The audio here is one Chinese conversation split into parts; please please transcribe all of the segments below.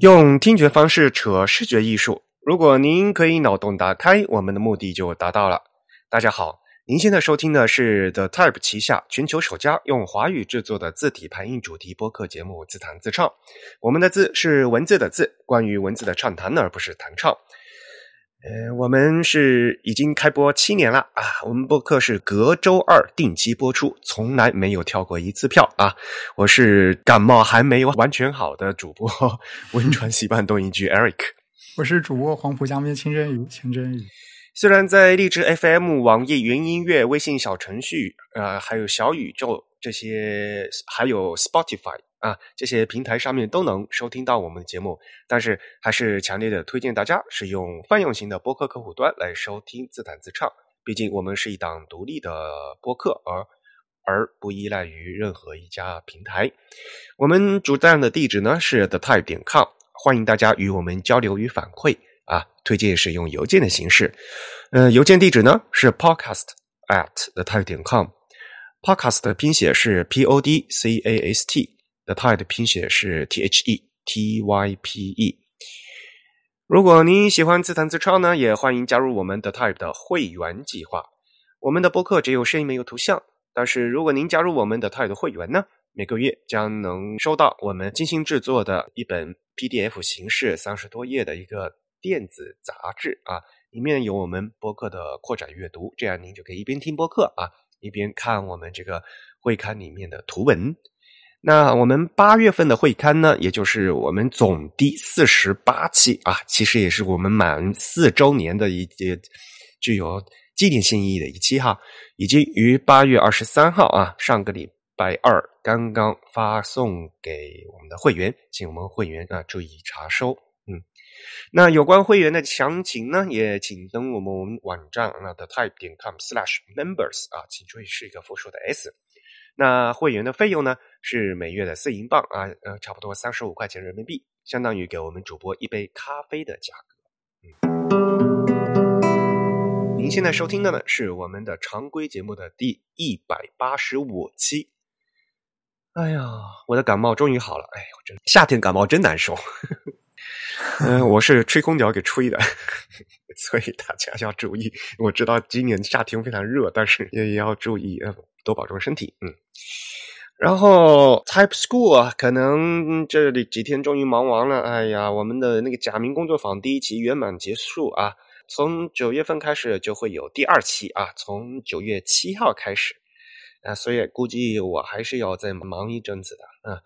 用听觉方式扯视觉艺术。如果您可以脑洞打开，我们的目的就达到了。大家好，您现在收听的是 The Type 旗下全球首家用华语制作的字体排印主题播客节目《自弹自唱》。我们的字是文字的字，关于文字的畅谈，而不是弹唱。呃，我们是已经开播七年了啊！我们播客是隔周二定期播出，从来没有跳过一次票啊！我是感冒还没有完全好的主播温传习惯动一句 Eric，我是主播黄浦江边清真鱼清真鱼。虽然在荔枝 FM、网易云音乐、微信小程序，呃，还有小宇宙这些，还有 Spotify。啊，这些平台上面都能收听到我们的节目，但是还是强烈的推荐大家使用泛用型的播客客户端来收听自弹自唱。毕竟我们是一档独立的播客，而而不依赖于任何一家平台。我们主站的地址呢是 the type 点 com，欢迎大家与我们交流与反馈啊。推荐使用邮件的形式，呃，邮件地址呢是 podcast at the type 点 com Podcast 的拼写是 p o d c a s t。The Type 的拼写是 T H E T Y P E。如果您喜欢自弹自唱呢，也欢迎加入我们的 Type 的会员计划。我们的播客只有声音没有图像，但是如果您加入我们的 Type 的会员呢，每个月将能收到我们精心制作的一本 PDF 形式三十多页的一个电子杂志啊，里面有我们播客的扩展阅读，这样您就可以一边听播客啊，一边看我们这个会刊里面的图文。那我们八月份的会刊呢，也就是我们总第四十八期啊，其实也是我们满四周年的一节具有纪念性意义的一期哈，已经于八月二十三号啊，上个礼拜二刚刚发送给我们的会员，请我们会员啊注意查收。那有关会员的详情呢，也请登我们网站那 the type 点 com slash members 啊，请注意是一个复数的 s。那会员的费用呢？是每月的四英镑啊，呃，差不多三十五块钱人民币，相当于给我们主播一杯咖啡的价格。嗯，您现在收听的呢是我们的常规节目的第一百八十五期。哎呀，我的感冒终于好了！哎呦，真夏天感冒真难受。嗯，我是吹空调给吹的，所以大家要注意。我知道今年夏天非常热，但是也要注意，多保重身体。嗯。然后 Type School，可能这里几天终于忙完了。哎呀，我们的那个假名工作坊第一期圆满结束啊！从九月份开始就会有第二期啊，从九月七号开始啊，所以估计我还是要再忙一阵子的啊。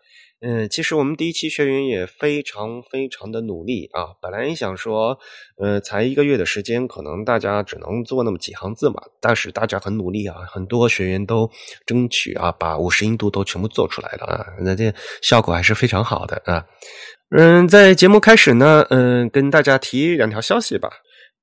嗯，其实我们第一期学员也非常非常的努力啊。本来想说，呃，才一个月的时间，可能大家只能做那么几行字嘛。但是大家很努力啊，很多学员都争取啊，把五十音图都全部做出来了啊。那这效果还是非常好的啊。嗯，在节目开始呢，嗯，跟大家提两条消息吧。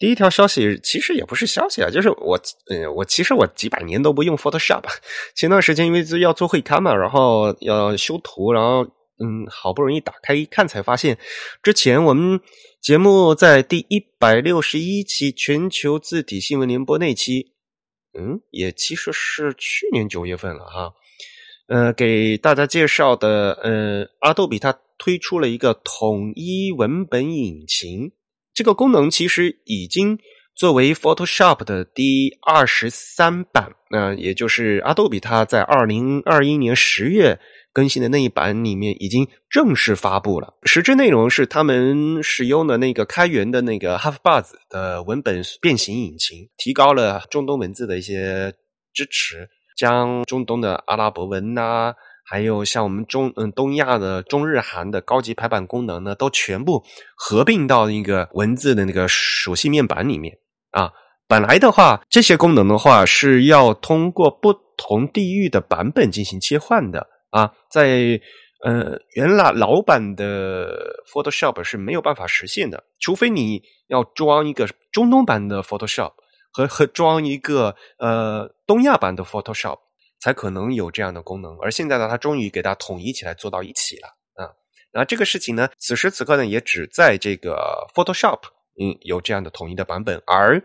第一条消息其实也不是消息啊，就是我，嗯，我其实我几百年都不用 Photoshop。前段时间因为要做会刊嘛，然后要修图，然后嗯，好不容易打开一看，才发现之前我们节目在第一百六十一期全球字体新闻联播那期，嗯，也其实是去年九月份了哈。呃，给大家介绍的，呃，阿杜比它推出了一个统一文本引擎。这个功能其实已经作为 Photoshop 的第二十三版，那也就是阿杜比它在二零二一年十月更新的那一版里面已经正式发布了。实质内容是他们使用的那个开源的那个 HalfBuzz 的文本变形引擎，提高了中东文字的一些支持，将中东的阿拉伯文呐。还有像我们中嗯东亚的中日韩的高级排版功能呢，都全部合并到一个文字的那个属性面板里面啊。本来的话，这些功能的话是要通过不同地域的版本进行切换的啊。在呃原来老版的 Photoshop 是没有办法实现的，除非你要装一个中东版的 Photoshop 和和装一个呃东亚版的 Photoshop。才可能有这样的功能，而现在呢，它终于给它统一起来，做到一起了啊！那这个事情呢，此时此刻呢，也只在这个 Photoshop 嗯有这样的统一的版本，而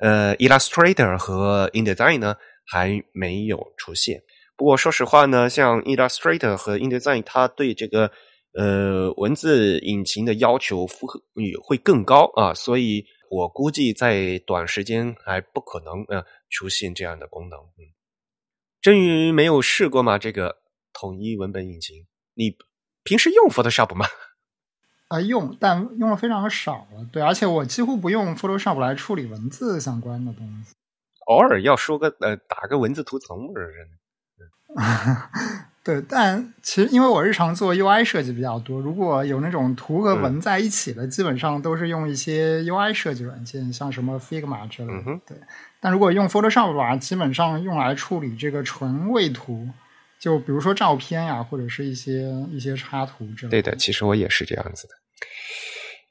呃 Illustrator 和 InDesign 呢还没有出现。不过说实话呢，像 Illustrator 和 InDesign，它对这个呃，文字引擎的要求符合也会更高啊，所以我估计在短时间还不可能呃出现这样的功能。嗯，真宇没有试过吗？这个统一文本引擎，你平时用 Photoshop 吗？啊，用，但用的非常少了。对，而且我几乎不用 Photoshop 来处理文字相关的东西。偶尔要说个呃，打个文字图层或者是。对，但其实因为我日常做 UI 设计比较多，如果有那种图和文在一起的，基本上都是用一些 UI 设计软件，像什么 Figma 之类的。对，但如果用 Photoshop 的话，基本上用来处理这个纯位图，就比如说照片呀，或者是一些一些插图之类的。对的，其实我也是这样子的。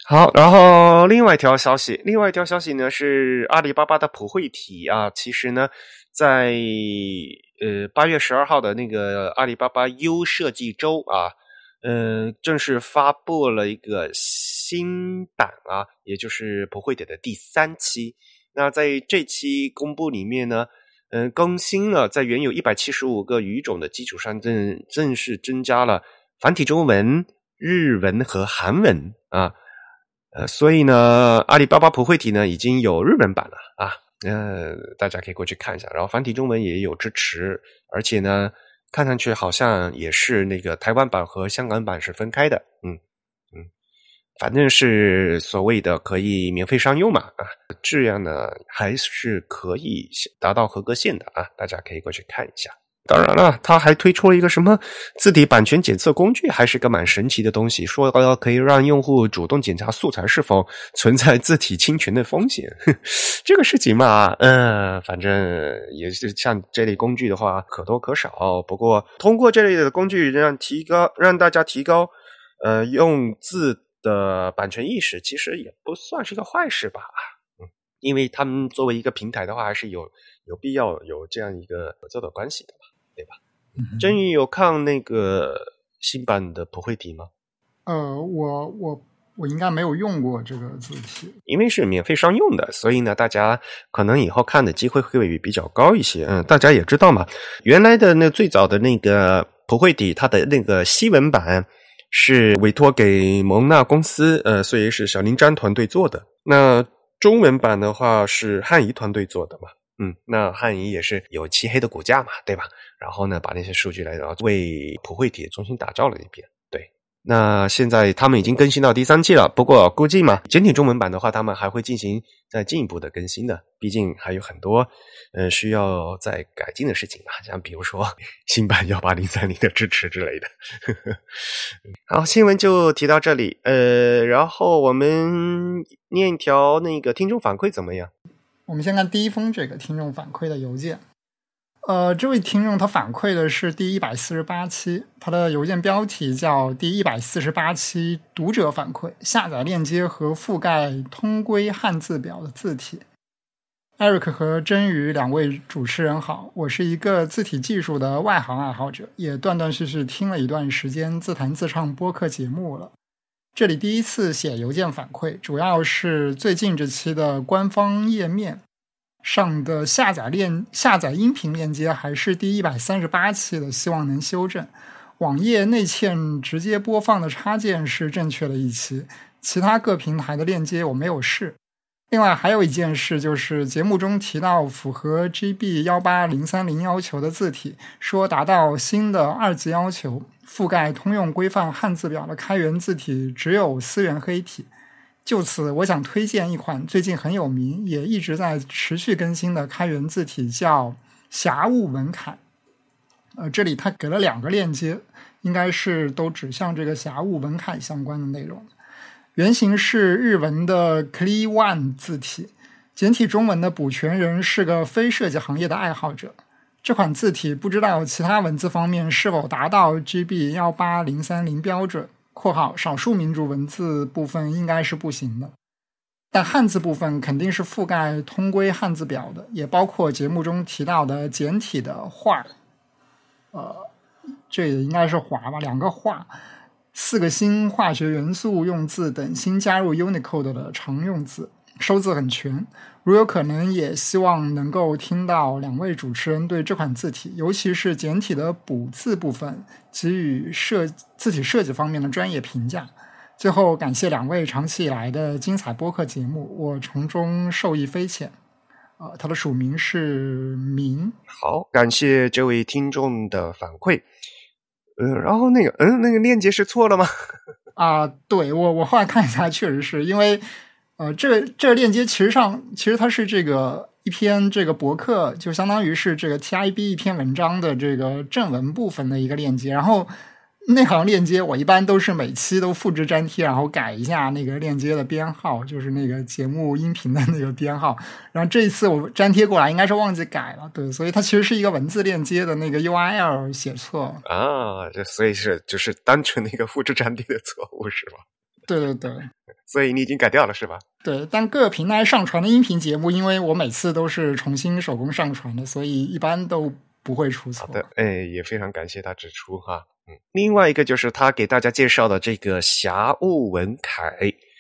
好，然后另外一条消息，另外一条消息呢是阿里巴巴的普惠体啊，其实呢在。呃，八月十二号的那个阿里巴巴 U 设计周啊，呃，正式发布了一个新版啊，也就是普惠体的第三期。那在这期公布里面呢，嗯，更新了在原有一百七十五个语种的基础上，正正式增加了繁体中文、日文和韩文啊。呃，所以呢，阿里巴巴普惠体呢已经有日文版了啊。呃，大家可以过去看一下，然后繁体中文也有支持，而且呢，看上去好像也是那个台湾版和香港版是分开的，嗯，反正是所谓的可以免费商用嘛，啊，质量呢还是可以达到合格线的啊，大家可以过去看一下。当然了，他还推出了一个什么字体版权检测工具，还是个蛮神奇的东西。说可以让用户主动检查素材是否存在字体侵权的风险。这个事情嘛，嗯，反正也是像这类工具的话，可多可少。不过通过这类的工具，让提高让大家提高呃用字的版权意识，其实也不算是个坏事吧。嗯，因为他们作为一个平台的话，还是有有必要有这样一个合作的关系的嘛。对吧？真宇有看那个新版的普惠体吗？呃，我我我应该没有用过这个字体，因为是免费商用的，所以呢，大家可能以后看的机会会比较高一些。嗯，大家也知道嘛，原来的那最早的那个普惠体，它的那个西文版是委托给蒙纳公司，呃，所以是小林章团队做的。那中文版的话是汉仪团队做的嘛？嗯，那汉仪也是有漆黑的骨架嘛，对吧？然后呢，把那些数据来，然后为普惠体重新打造了一遍。那现在他们已经更新到第三季了。不过估计嘛，简体中文版的话，他们还会进行再进一步的更新的。毕竟还有很多呃需要再改进的事情吧，像比如说新版幺八零三零的支持之类的。好，新闻就提到这里。呃，然后我们念一条那个听众反馈怎么样？我们先看第一封这个听众反馈的邮件。呃，这位听众他反馈的是第一百四十八期，他的邮件标题叫“第一百四十八期读者反馈下载链接和覆盖通规汉字表的字体”。Eric 和真宇两位主持人好，我是一个字体技术的外行爱好者，也断断续续听了一段时间自弹自唱播客节目了。这里第一次写邮件反馈，主要是最近这期的官方页面。上的下载链下载音频链接还是第一百三十八期的，希望能修正。网页内嵌直接播放的插件是正确的一期，其他各平台的链接我没有试。另外还有一件事，就是节目中提到符合 GB 幺八零三零要求的字体，说达到新的二级要求，覆盖通用规范汉字表的开源字体只有思源黑体。就此，我想推荐一款最近很有名、也一直在持续更新的开源字体，叫霞雾文楷。呃，这里他给了两个链接，应该是都指向这个霞雾文楷相关的内容。原型是日文的 Cli One 字体，简体中文的补全人是个非设计行业的爱好者。这款字体不知道其他文字方面是否达到 GB 幺八零三零标准。括号少数民族文字部分应该是不行的，但汉字部分肯定是覆盖通规汉字表的，也包括节目中提到的简体的“画”，呃，这也应该是“华”吧？两个“画”，四个新化学元素用字等新加入 Unicode 的常用字，收字很全。如有可能，也希望能够听到两位主持人对这款字体，尤其是简体的补字部分，给予设字体设计方面的专业评价。最后，感谢两位长期以来的精彩播客节目，我从中受益匪浅。呃，他的署名是明。好，感谢这位听众的反馈。呃，然后那个，嗯，那个链接是错了吗？啊，对我，我后来看一下，确实是因为。呃，这个这个链接其实上，其实它是这个一篇这个博客，就相当于是这个 TIB 一篇文章的这个正文部分的一个链接。然后那行链接我一般都是每期都复制粘贴，然后改一下那个链接的编号，就是那个节目音频的那个编号。然后这一次我粘贴过来，应该是忘记改了，对，所以它其实是一个文字链接的那个 URL 写错啊，这所以是就是单纯的一个复制粘贴的错误是吧？对对对。所以你已经改掉了是吧？对，但各个平台上传的音频节目，因为我每次都是重新手工上传的，所以一般都不会出错。好的，哎，也非常感谢他指出哈。嗯，另外一个就是他给大家介绍的这个霞雾文凯，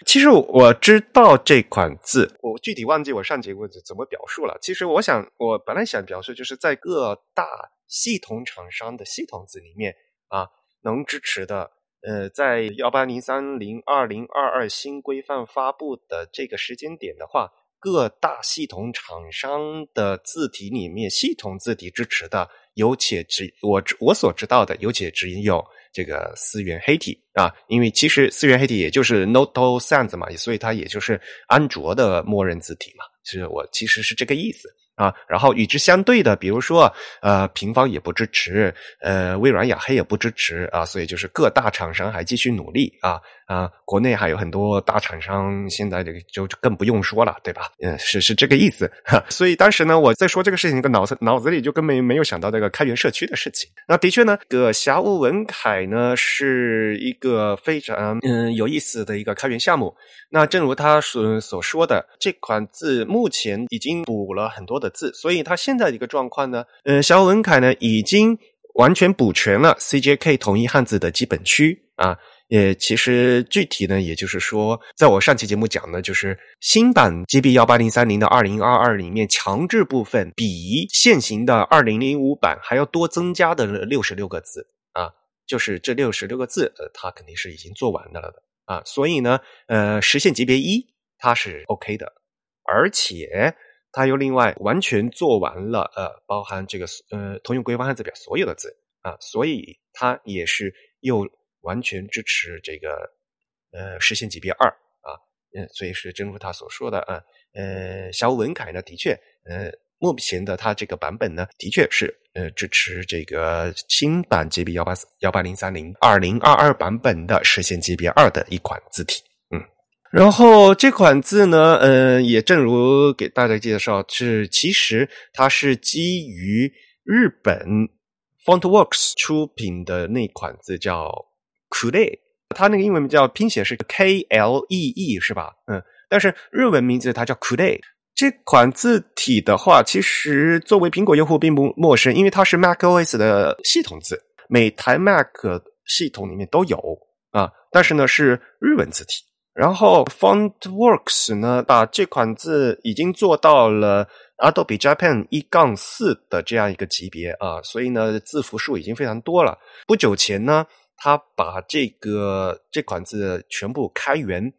其实我知道这款字，我具体忘记我上节目怎么表述了。其实我想，我本来想表述，就是在各大系统厂商的系统字里面啊，能支持的。呃，在幺八零三零二零二二新规范发布的这个时间点的话，各大系统厂商的字体里面，系统字体支持的有且只我我所知道的有且只有这个思源黑体啊，因为其实思源黑体也就是 Note Sans 嘛，所以它也就是安卓的默认字体嘛，其实我其实是这个意思。啊，然后与之相对的，比如说，呃，平方也不支持，呃，微软雅黑也不支持啊，所以就是各大厂商还继续努力啊啊，国内还有很多大厂商，现在这个就更不用说了，对吧？嗯，是是这个意思。所以当时呢，我在说这个事情，个脑子脑子里就根本没有想到这个开源社区的事情。那的确呢，个霞雾文楷呢是一个非常嗯有意思的一个开源项目。那正如他所所说的，这款字目前已经补了很多的。字，所以它现在的一个状况呢，呃，小文楷呢已经完全补全了 CJK 统一汉字的基本区啊，也其实具体呢，也就是说，在我上期节目讲的，就是新版 GB 幺八零三零的二零二二里面强制部分比现行的二零零五版还要多增加的六十六个字啊，就是这六十六个字，呃，它肯定是已经做完的了的啊，所以呢，呃，实现级别一它是 OK 的，而且。它又另外完全做完了，呃，包含这个呃通用规范汉字表所有的字啊，所以它也是又完全支持这个呃实现级别二啊，嗯，所以是正如他所说的啊，呃，小文楷呢，的确，呃，目前的它这个版本呢，的确是呃支持这个新版 GB 幺八四幺八零三零二零二二版本的实现级别二的一款字体。然后这款字呢，呃，也正如给大家介绍，是其实它是基于日本 FontWorks 出品的那款字叫 Klee，它那个英文名叫拼写是 K L E E 是吧？嗯，但是日文名字它叫 Klee。这款字体的话，其实作为苹果用户并不陌生，因为它是 macOS 的系统字，每台 Mac 系统里面都有啊，但是呢是日文字体。然后，FontWorks 呢，把这款字已经做到了 Adobe Japan 一杠四的这样一个级别啊，所以呢，字符数已经非常多了。不久前呢，他把这个这款字全部开源，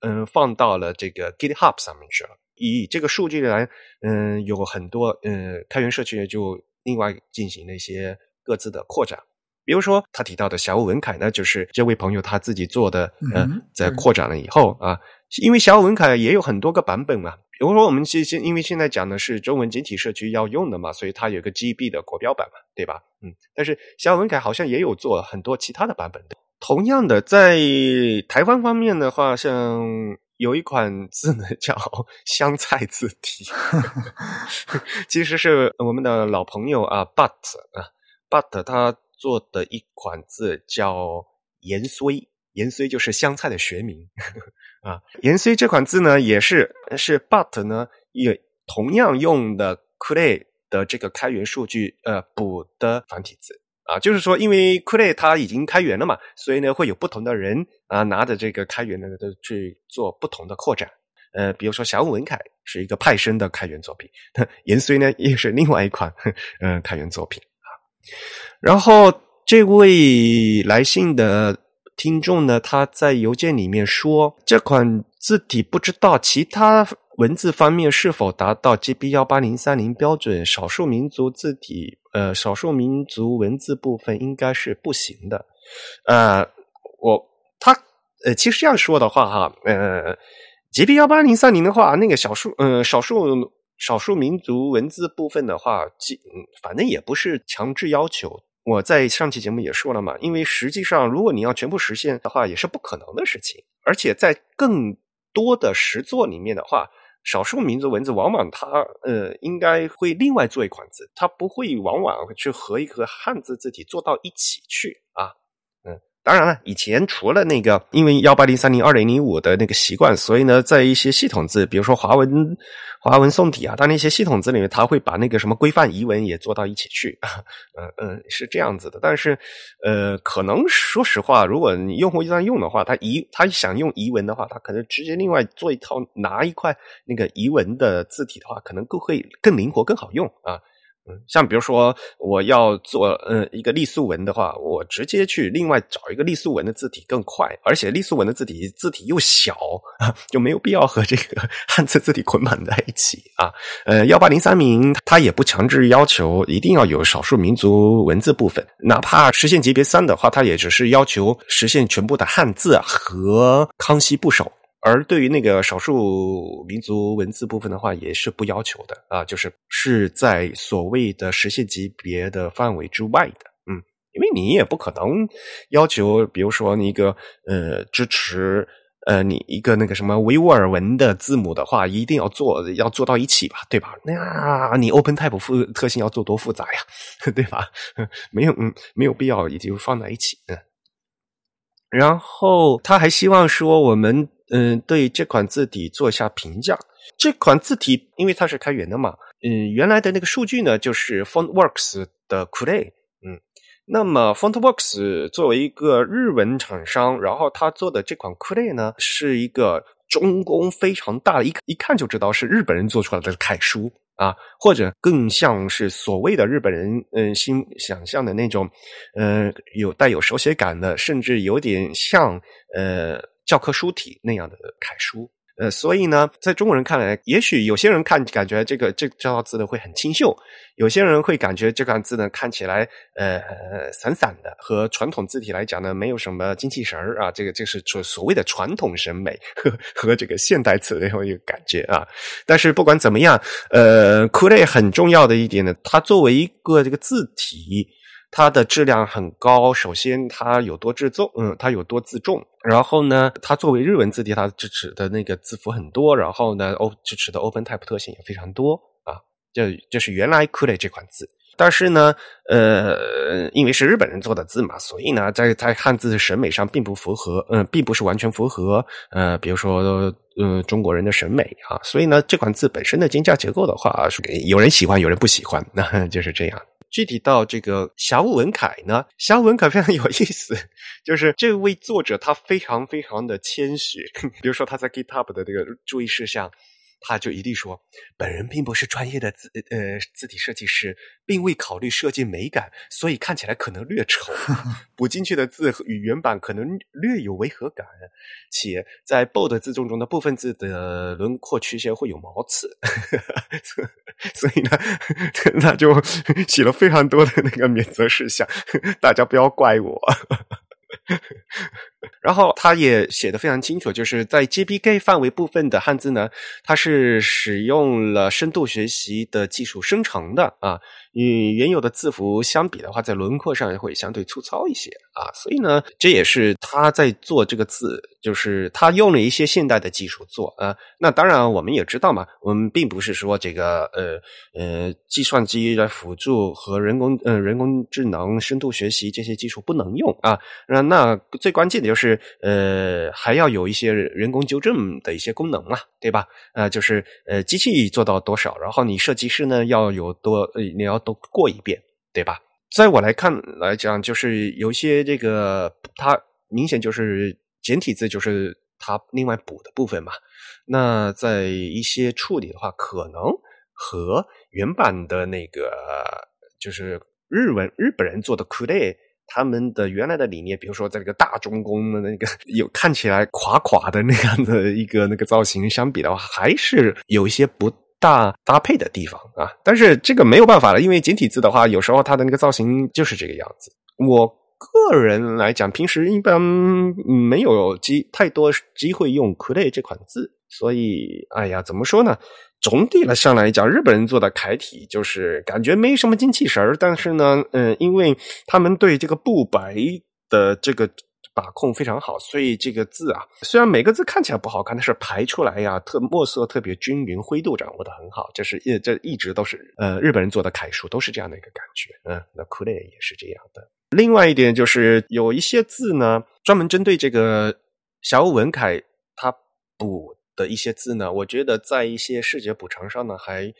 嗯，放到了这个 GitHub 上面去了。以这个数据来，嗯，有很多嗯开源社区就另外进行了一些各自的扩展。比如说，他提到的小文凯呢，就是这位朋友他自己做的，嗯，在扩展了以后啊，因为小文凯也有很多个版本嘛。比如说，我们现现因为现在讲的是中文简体社区要用的嘛，所以它有个 GB 的国标版嘛，对吧？嗯，但是小文凯好像也有做很多其他的版本的。同样的，在台湾方面的话，像有一款字呢叫香菜字体，其实是我们的老朋友啊，But 啊，But 他。做的一款字叫盐荽，盐荽就是香菜的学名啊。盐荽这款字呢，也是是 but 呢也同样用的 Clay 的这个开源数据呃补的繁体字啊。就是说，因为 Clay 它已经开源了嘛，所以呢会有不同的人啊拿着这个开源的都去做不同的扩展。呃，比如说小文凯是一个派生的开源作品，延绥呢也是另外一款嗯开源作品啊。然后这位来信的听众呢，他在邮件里面说，这款字体不知道其他文字方面是否达到 GB 幺八零三零标准，少数民族字体呃少数民族文字部分应该是不行的。呃，我他呃，其实这样说的话哈，呃，GB 幺八零三零的话，那个少数呃少数少数民族文字部分的话，基反正也不是强制要求。我在上期节目也说了嘛，因为实际上如果你要全部实现的话，也是不可能的事情。而且在更多的实作里面的话，少数民族文字往往它呃应该会另外做一款字，它不会往往去和一个汉字字体做到一起去啊。当然了，以前除了那个，因为幺八零三零二零零五的那个习惯，所以呢，在一些系统字，比如说华文华文宋体啊，它那些系统字里面，它会把那个什么规范疑文也做到一起去，嗯 嗯，是这样子的。但是，呃，可能说实话，如果用户一旦用的话，他疑他想用疑文的话，他可能直接另外做一套拿一块那个疑文的字体的话，可能更会更灵活更好用啊。嗯，像比如说我要做嗯一个隶书文的话，我直接去另外找一个隶书文的字体更快，而且隶书文的字体字体又小啊，就没有必要和这个 汉字字体捆绑在一起啊。呃，幺八零三名它也不强制要求一定要有少数民族文字部分，哪怕实现级别三的话，它也只是要求实现全部的汉字和康熙部首。而对于那个少数民族文字部分的话，也是不要求的啊，就是是在所谓的实现级别的范围之外的，嗯，因为你也不可能要求，比如说你一个呃支持呃你一个那个什么维吾尔文的字母的话，一定要做要做到一起吧，对吧？那你 OpenType 复特性要做多复杂呀，对吧？没有嗯没有必要一定放在一起嗯。然后他还希望说我们。嗯，对这款字体做一下评价。这款字体因为它是开源的嘛，嗯，原来的那个数据呢就是 FontWorks 的 Clay，嗯，那么 FontWorks 作为一个日文厂商，然后他做的这款 Clay 呢是一个中工非常大的，一一看就知道是日本人做出来的楷书啊，或者更像是所谓的日本人嗯心想象的那种，呃，有带有手写感的，甚至有点像呃。教科书体那样的楷书，呃，所以呢，在中国人看来，也许有些人看感觉这个这这套字呢会很清秀，有些人会感觉这个字呢看起来呃散散的，和传统字体来讲呢没有什么精气神儿啊，这个就是所所谓的传统审美和 和这个现代词的一个感觉啊。但是不管怎么样，呃，库类很重要的一点呢，它作为一个这个字体。它的质量很高，首先它有多自重，嗯，它有多自重。然后呢，它作为日文字体，它支持的那个字符很多。然后呢，O 支持的 OpenType 特性也非常多啊。这这是原来 Kule 这款字，但是呢，呃，因为是日本人做的字嘛，所以呢，在在汉字的审美上并不符合，嗯，并不是完全符合，呃，比如说，呃，中国人的审美啊。所以呢，这款字本身的金价结构的话，是有人喜欢，有人不喜欢，那就是这样。具体到这个霞文凯呢，霞文凯非常有意思，就是这位作者他非常非常的谦虚，比如说他在 GitHub 的这个注意事项。他就一定说，本人并不是专业的字呃字体设计师，并未考虑设计美感，所以看起来可能略丑，补进去的字与原版可能略有违和感，且在 bold 字重中的部分字的轮廓曲线会有毛刺，所以呢，他就写了非常多的那个免责事项，大家不要怪我。然后他也写的非常清楚，就是在 GBK 范围部分的汉字呢，它是使用了深度学习的技术生成的啊。与原有的字符相比的话，在轮廓上会相对粗糙一些啊，所以呢，这也是他在做这个字，就是他用了一些现代的技术做啊。那当然，我们也知道嘛，我们并不是说这个呃呃，计算机的辅助和人工呃人工智能深度学习这些技术不能用啊。那那最关键的就是呃，还要有一些人工纠正的一些功能嘛，对吧？呃，就是呃，机器做到多少，然后你设计师呢要有多呃，你要。都过一遍，对吧？在我来看来讲，就是有些这个，它明显就是简体字，就是它另外补的部分嘛。那在一些处理的话，可能和原版的那个就是日文日本人做的 k u d e 他们的原来的理念，比如说在这个大中宫的那个有看起来垮垮的那样的一个那个造型相比的话，还是有一些不大搭配的地方啊。但是这个没有办法了，因为简体字的话，有时候它的那个造型就是这个样子。我个人来讲，平时一般没有机太多机会用 k u d e 这款字，所以哎呀，怎么说呢？总体来上来讲，日本人做的楷体就是感觉没什么精气神儿，但是呢，嗯，因为他们对这个布白的这个把控非常好，所以这个字啊，虽然每个字看起来不好看，但是排出来呀，特墨色特别均匀，灰度掌握的很好，这是一这一直都是呃日本人做的楷书都是这样的一个感觉，嗯，那 k u l e 也是这样的。另外一点就是有一些字呢，专门针对这个小文楷，他补。的一些字呢，我觉得在一些视觉补偿上呢，还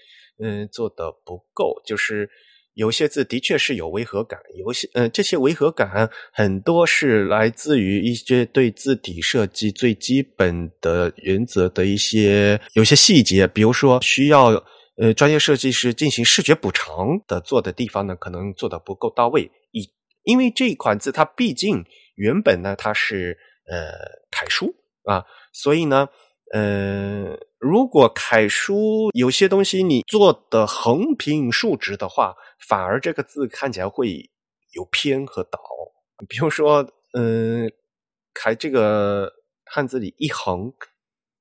嗯做的不够。就是有些字的确是有违和感，有些呃这些违和感很多是来自于一些对字体设计最基本的原则的一些有些细节，比如说需要呃专业设计师进行视觉补偿的做的地方呢，可能做的不够到位。以因为这款字它毕竟原本呢它是呃楷书啊，所以呢。呃，如果楷书有些东西你做的横平竖直的话，反而这个字看起来会有偏和倒。比如说，嗯，楷这个汉字里一横，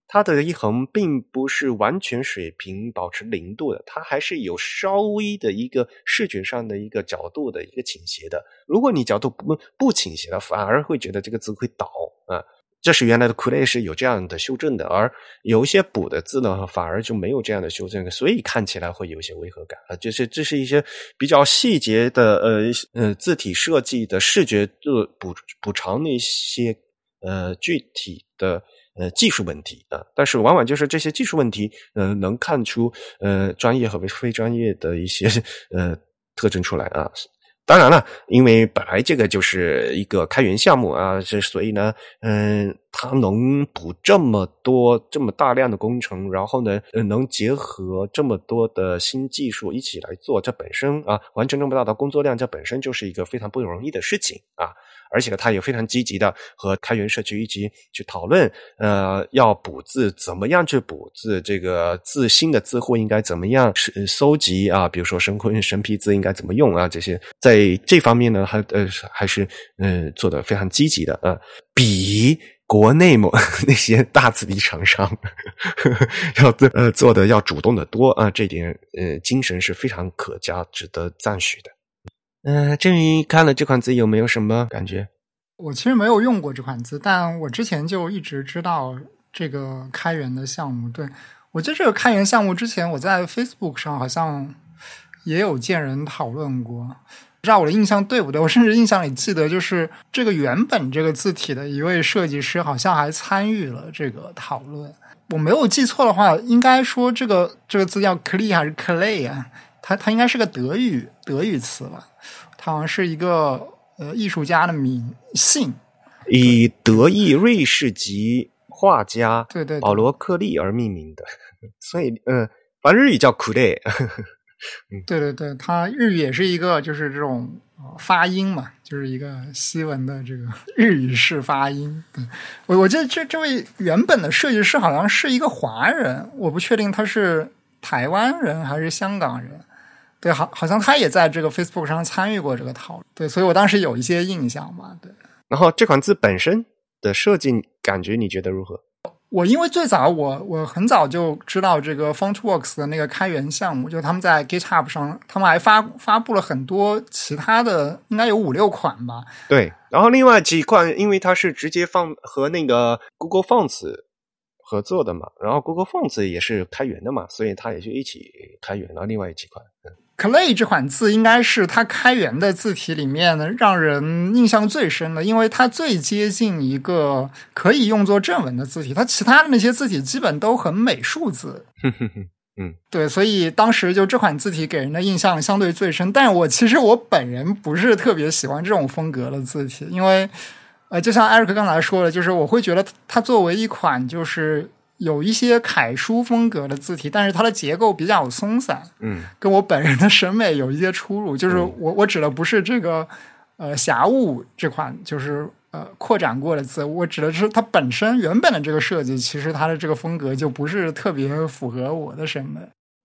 它的一横并不是完全水平保持零度的，它还是有稍微的一个视觉上的一个角度的一个倾斜的。如果你角度不不倾斜了，反而会觉得这个字会倒啊。这是原来的 k u l e 是有这样的修正的，而有一些补的字呢，反而就没有这样的修正，所以看起来会有一些违和感啊。就是这是一些比较细节的呃呃字体设计的视觉的补补偿那些呃具体的呃技术问题啊。但是往往就是这些技术问题，呃，能看出呃专业和非专业的一些呃特征出来啊。当然了，因为本来这个就是一个开源项目啊，这所以呢，嗯，它能补这么多、这么大量的工程，然后呢，能结合这么多的新技术一起来做，这本身啊，完成这么大的工作量，这本身就是一个非常不容易的事情啊。而且呢，他也非常积极的和开源社区一起去讨论，呃，要补字怎么样去补字，这个字新的字库应该怎么样是搜集啊？比如说神坤神皮字应该怎么用啊？这些在这方面呢，还呃还是呃做的非常积极的呃，比国内某 那些大字体厂商 要呃做的要主动的多啊，这点呃精神是非常可嘉，值得赞许的。嗯，郑宇看了这款字有没有什么感觉？我其实没有用过这款字，但我之前就一直知道这个开源的项目。对我记得这个开源项目之前我在 Facebook 上好像也有见人讨论过，不知道我的印象对不对？我甚至印象里记得，就是这个原本这个字体的一位设计师好像还参与了这个讨论。我没有记错的话，应该说这个这个字叫 “clay” 还是 “clay” 啊？它它应该是个德语德语词吧？它好像是一个呃艺术家的名姓，以德意瑞士籍画家对对保罗克利而命名的，所以呃，反正日语叫 k e 对对对，它日语也是一个就是这种发音嘛，就是一个西文的这个 日语式发音。我我记得这这位原本的设计师好像是一个华人，我不确定他是台湾人还是香港人。对，好，好像他也在这个 Facebook 上参与过这个讨论，对，所以我当时有一些印象嘛，对。然后这款字本身的设计感觉，你觉得如何？我因为最早我我很早就知道这个 FontWorks 的那个开源项目，就他们在 GitHub 上，他们还发发布了很多其他的，应该有五六款吧。对，然后另外几款，因为它是直接放和那个 Google Fonts 合作的嘛，然后 Google Fonts 也是开源的嘛，所以它也就一起开源了。另外几款，嗯。Clay 这款字应该是它开源的字体里面让人印象最深的，因为它最接近一个可以用作正文的字体。它其他的那些字体基本都很美术字。嗯，对，所以当时就这款字体给人的印象相对最深。但我其实我本人不是特别喜欢这种风格的字体，因为呃，就像艾瑞克刚才说的，就是我会觉得它作为一款就是有一些楷书风格的字体，但是它的结构比较松散，嗯跟我本人的审美有一些出入。就是嗯我我指的不是这个呃侠物这款就是呃扩展过的字，我指的是它本身原本的这个设计，其实它的这个风格就不是特别符合我的审美。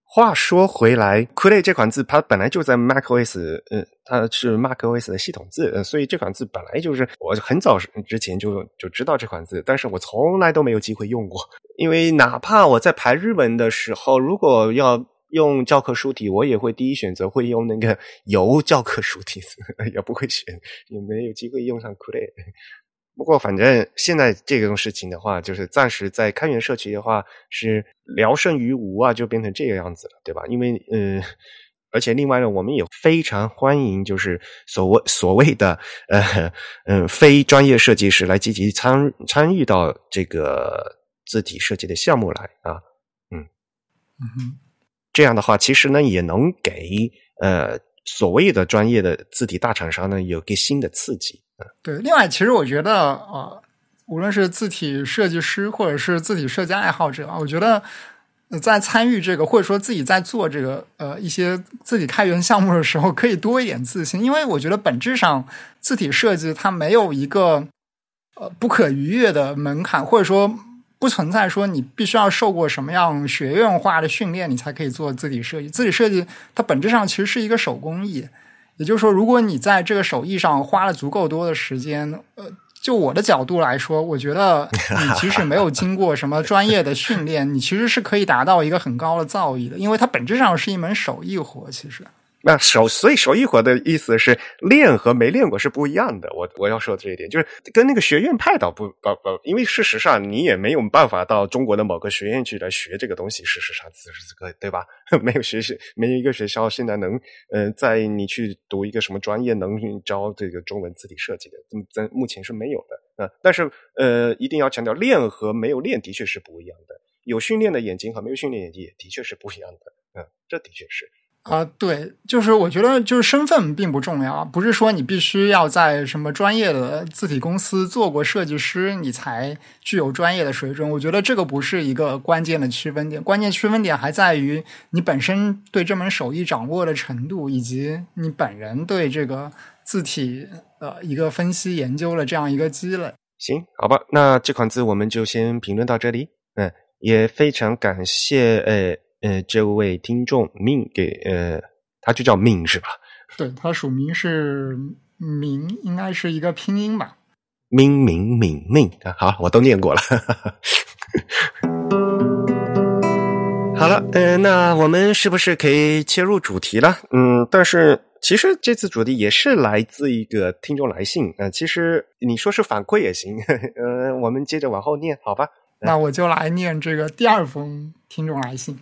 话说回来 c l a y 这款字它本来就在 macOS，呃，它是 macOS 的系统字，呃，所以这款字本来就是我很早之前就就知道这款字，但是我从来都没有机会用过，因为哪怕我在排日文的时候，如果要用教科书体，我也会第一选择会用那个油教科书体字，也不会选，也没有机会用上 c l a y 不过，反正现在这种事情的话，就是暂时在开源社区的话是聊胜于无啊，就变成这个样子了，对吧？因为嗯、呃，而且另外呢，我们也非常欢迎就是所谓所谓的呃嗯、呃、非专业设计师来积极参参与到这个字体设计的项目来啊，嗯嗯哼，这样的话，其实呢也能给呃所谓的专业的字体大厂商呢有个新的刺激。对，另外，其实我觉得，呃，无论是字体设计师或者是字体设计爱好者啊，我觉得在参与这个或者说自己在做这个呃一些字体开源项目的时候，可以多一点自信，因为我觉得本质上字体设计它没有一个呃不可逾越的门槛，或者说不存在说你必须要受过什么样学院化的训练，你才可以做字体设计。字体设计它本质上其实是一个手工艺。也就是说，如果你在这个手艺上花了足够多的时间，呃，就我的角度来说，我觉得你即使没有经过什么专业的训练，你其实是可以达到一个很高的造诣的，因为它本质上是一门手艺活。其实，那手所以手艺活的意思是练和没练过是不一样的。我我要说这一点，就是跟那个学院派倒不不不，因为事实上你也没有办法到中国的某个学院去来学这个东西。事实上，此时此刻，对吧？没有学习，没有一个学校现在能，呃，在你去读一个什么专业能教这个中文字体设计的，在目前是没有的、但是呃，一定要强调，练和没有练的确是不一样的。有训练的眼睛和没有训练眼睛也的确是不一样的。嗯、这的确是。啊、对，就是我觉得就是身份并不重要，不是说你必须要在什么专业的字体公司做过设计师，你才具有专业的水准。我觉得这个不是一个关键的区分点，关键区分点还在于你本身对这门手艺掌握的程度，以及你本人对这个字体呃一个分析研究的这样一个积累。行，好吧，那这款字我们就先评论到这里。嗯，也非常感谢呃。呃，这位听众命给呃，他就叫命是吧？对，他署名是明，应该是一个拼音吧？明明明命啊，好，我都念过了。好了，呃，那我们是不是可以切入主题了？嗯，但是其实这次主题也是来自一个听众来信，呃，其实你说是反馈也行，呃，我们接着往后念，好吧？那我就来念这个第二封听众来信。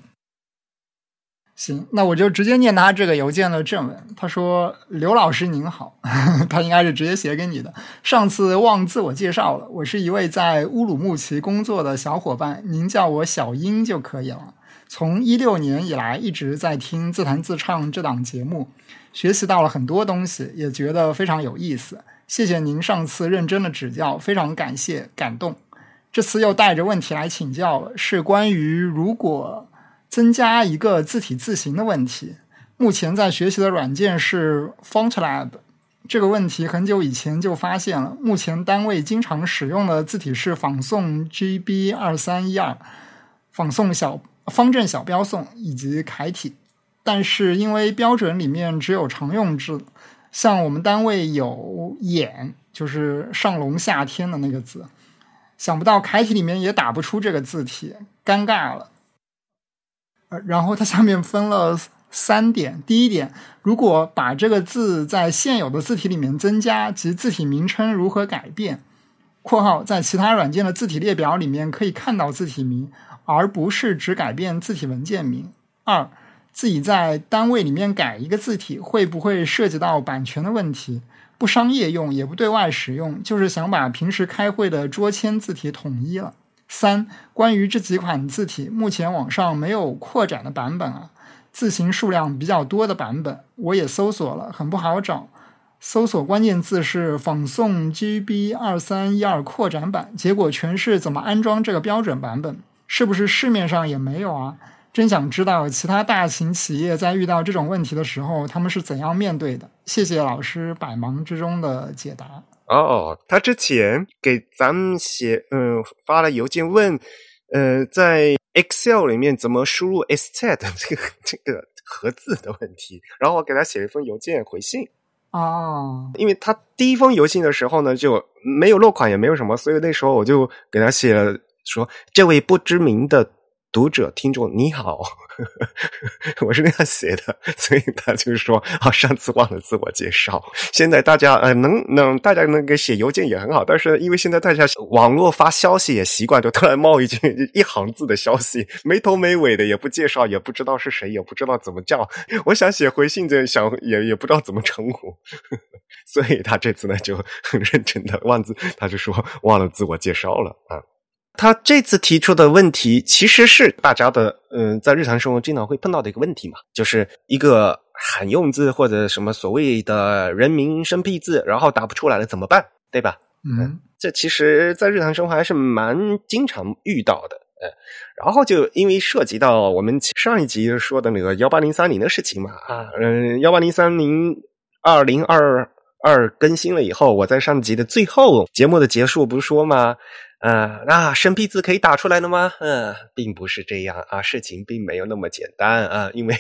行，那我就直接念他这个邮件的正文。他说：“刘老师您好，他应该是直接写给你的。上次忘自我介绍了，我是一位在乌鲁木齐工作的小伙伴，您叫我小英就可以了。从一六年以来一直在听自弹自唱这档节目，学习到了很多东西，也觉得非常有意思。谢谢您上次认真的指教，非常感谢，感动。这次又带着问题来请教了，是关于如果。”增加一个字体字形的问题。目前在学习的软件是 FontLab。这个问题很久以前就发现了。目前单位经常使用的字体是仿宋 GB 二三一二、仿宋小方正小标宋以及楷体。但是因为标准里面只有常用字，像我们单位有眼，就是上龙下天的那个字，想不到楷体里面也打不出这个字体，尴尬了。然后它下面分了三点。第一点，如果把这个字在现有的字体里面增加，及字体名称如何改变（括号在其他软件的字体列表里面可以看到字体名，而不是只改变字体文件名）。二，自己在单位里面改一个字体，会不会涉及到版权的问题？不商业用，也不对外使用，就是想把平时开会的桌签字体统一了。三、关于这几款字体，目前网上没有扩展的版本啊，字形数量比较多的版本，我也搜索了，很不好找。搜索关键字是仿宋 GB 二三一二扩展版，结果全是怎么安装这个标准版本？是不是市面上也没有啊？真想知道其他大型企业在遇到这种问题的时候，他们是怎样面对的？谢谢老师百忙之中的解答。哦，他之前给咱们写，嗯，发了邮件问，呃，在 Excel 里面怎么输入 stat 这个这个和字的问题，然后我给他写了一封邮件回信。哦，因为他第一封邮件的时候呢，就没有落款，也没有什么，所以那时候我就给他写了说：“这位不知名的。”读者听众你好，我是那样写的，所以他就说啊，上次忘了自我介绍。现在大家呃能能大家能给写邮件也很好，但是因为现在大家网络发消息也习惯，就突然冒一句一行字的消息，没头没尾的，也不介绍，也不知道是谁，也不知道怎么叫。我想写回信，就想也 也不知道怎么称呼，所以他这次呢就很 认真的忘字，他就说忘了自我介绍了啊。他这次提出的问题，其实是大家的，嗯，在日常生活经常会碰到的一个问题嘛，就是一个罕用字或者什么所谓的人民生僻字，然后打不出来了怎么办？对吧？嗯，这其实，在日常生活还是蛮经常遇到的，呃，然后就因为涉及到我们上一集说的那个幺八零三零的事情嘛，啊，嗯，幺八零三零二零二二更新了以后，我在上集的最后节目的结束不是说吗？啊，那生僻字可以打出来了吗？嗯，并不是这样啊，事情并没有那么简单啊，因为，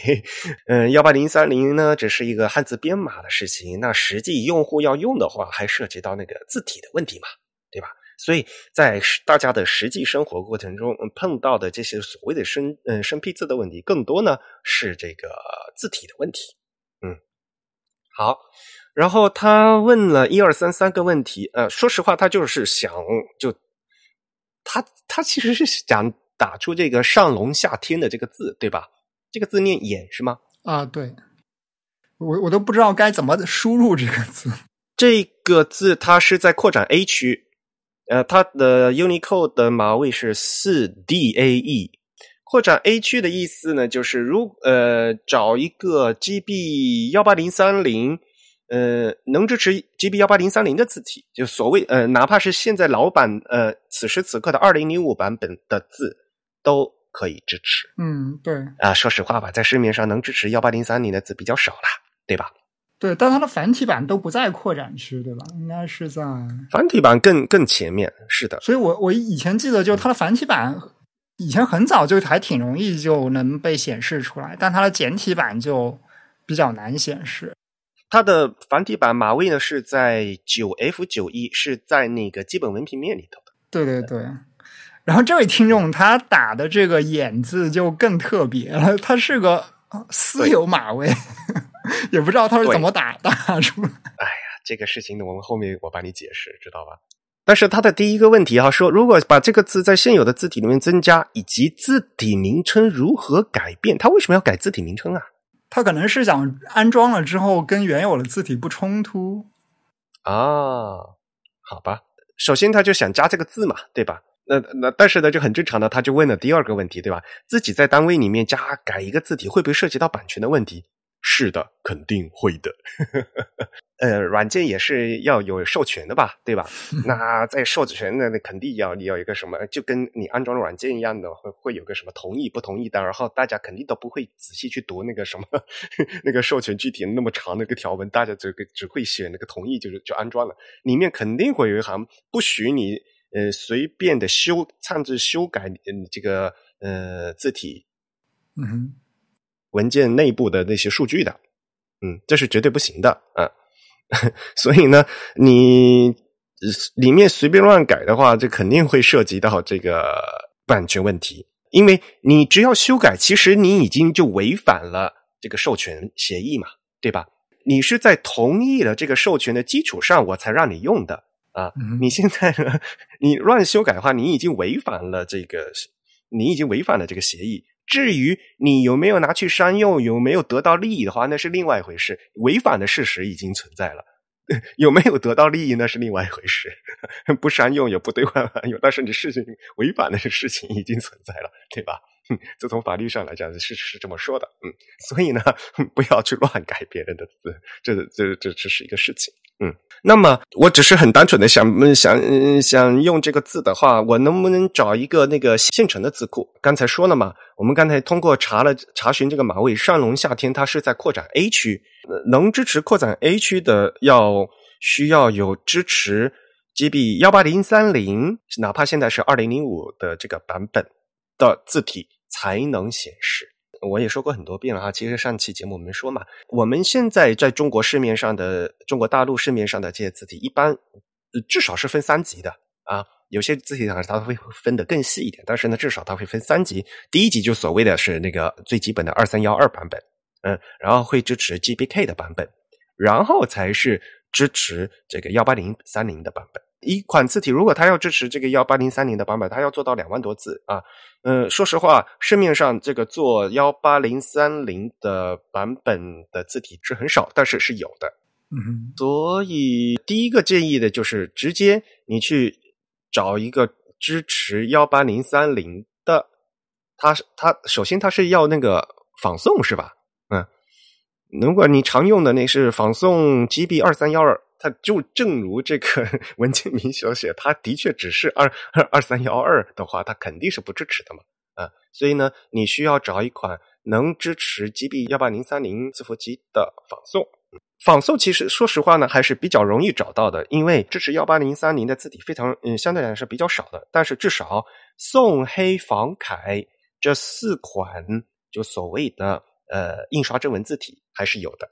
嗯，幺八零三零呢，只是一个汉字编码的事情，那实际用户要用的话，还涉及到那个字体的问题嘛，对吧？所以在大家的实际生活过程中碰到的这些所谓的生嗯生僻字的问题，更多呢是这个字体的问题。嗯，好，然后他问了一二三三个问题，呃，说实话，他就是想就。他他其实是想打出这个“上龙下天”的这个字，对吧？这个字念“眼”是吗？啊，对，我我都不知道该怎么输入这个字。这个字它是在扩展 A 区，呃，它的 Unicode 的码位是四 DAE。扩展 A 区的意思呢，就是如呃找一个 GB 幺八零三零。呃，能支持 GB 幺八零三零的字体，就所谓呃，哪怕是现在老版呃，此时此刻的二零零五版本的字都可以支持。嗯，对。啊，说实话吧，在市面上能支持幺八零三零的字比较少了，对吧？对，但它的繁体版都不在扩展区，对吧？应该是在繁体版更更前面，是的。所以我我以前记得，就它的繁体版以前很早就还挺容易就能被显示出来，但它的简体版就比较难显示。它的繁体版马位呢是在九 F 九一，是在那个基本文平面里头的。对对对。然后这位听众他打的这个“眼”字就更特别了，它是个私有马位，也不知道他是怎么打打出来。哎呀，这个事情呢，我们后面我帮你解释，知道吧？但是他的第一个问题哈，说如果把这个字在现有的字体里面增加，以及字体名称如何改变？他为什么要改字体名称啊？他可能是想安装了之后跟原有的字体不冲突啊？好吧，首先他就想加这个字嘛，对吧？那那但是呢，就很正常的，他就问了第二个问题，对吧？自己在单位里面加改一个字体，会不会涉及到版权的问题？是的，肯定会的。呃，软件也是要有授权的吧，对吧？那在授权的那肯定要你有一个什么，就跟你安装软件一样的，会会有个什么同意不同意的，然后大家肯定都不会仔细去读那个什么 那个授权具体那么长的一个条文，大家这个只会写那个同意，就是就安装了，里面肯定会有一行不许你呃随便的修擅自修改嗯这个呃字体，嗯，文件内部的那些数据的，嗯，这是绝对不行的啊。所以呢，你里面随便乱改的话，这肯定会涉及到这个版权问题。因为你只要修改，其实你已经就违反了这个授权协议嘛，对吧？你是在同意了这个授权的基础上，我才让你用的啊。你现在呢，你乱修改的话，你已经违反了这个，你已经违反了这个协议。至于你有没有拿去商用，有没有得到利益的话，那是另外一回事。违反的事实已经存在了，有没有得到利益那是另外一回事。不商用也不兑换有，但是你事情违反的事情已经存在了，对吧？就从法律上来讲是是这么说的，嗯，所以呢，不要去乱改别人的字，这这这这是一个事情，嗯。那么我只是很单纯的想想想用这个字的话，我能不能找一个那个现成的字库？刚才说了嘛，我们刚才通过查了查询这个马尾上龙夏天，它是在扩展 A 区，能支持扩展 A 区的要需要有支持 GB 幺八零三零，哪怕现在是二零零五的这个版本的字体才能显示。我也说过很多遍了啊，其实上期节目我们说嘛，我们现在在中国市面上的中国大陆市面上的这些字体，一般至少是分三级的啊。有些字体厂它会分得更细一点，但是呢，至少它会分三级。第一级就所谓的是那个最基本的二三幺二版本，嗯，然后会支持 GBK 的版本，然后才是支持这个幺八零三零的版本。一款字体，如果它要支持这个幺八零三零的版本，它要做到两万多字啊。嗯，说实话，市面上这个做幺八零三零的版本的字体是很少，但是是有的。嗯，所以第一个建议的就是直接你去找一个支持幺八零三零的，它是它首先它是要那个仿宋是吧？如果你常用的那是仿宋 GB 二三幺二。它就正如这个 文件名所写，它的确只是二二二三幺二的话，它肯定是不支持的嘛，啊，所以呢，你需要找一款能支持 GB 幺八零三零字符集的仿宋。仿宋其实说实话呢，还是比较容易找到的，因为支持幺八零三零的字体非常嗯，相对来说是比较少的。但是至少宋黑仿楷这四款就所谓的呃印刷正文字体还是有的，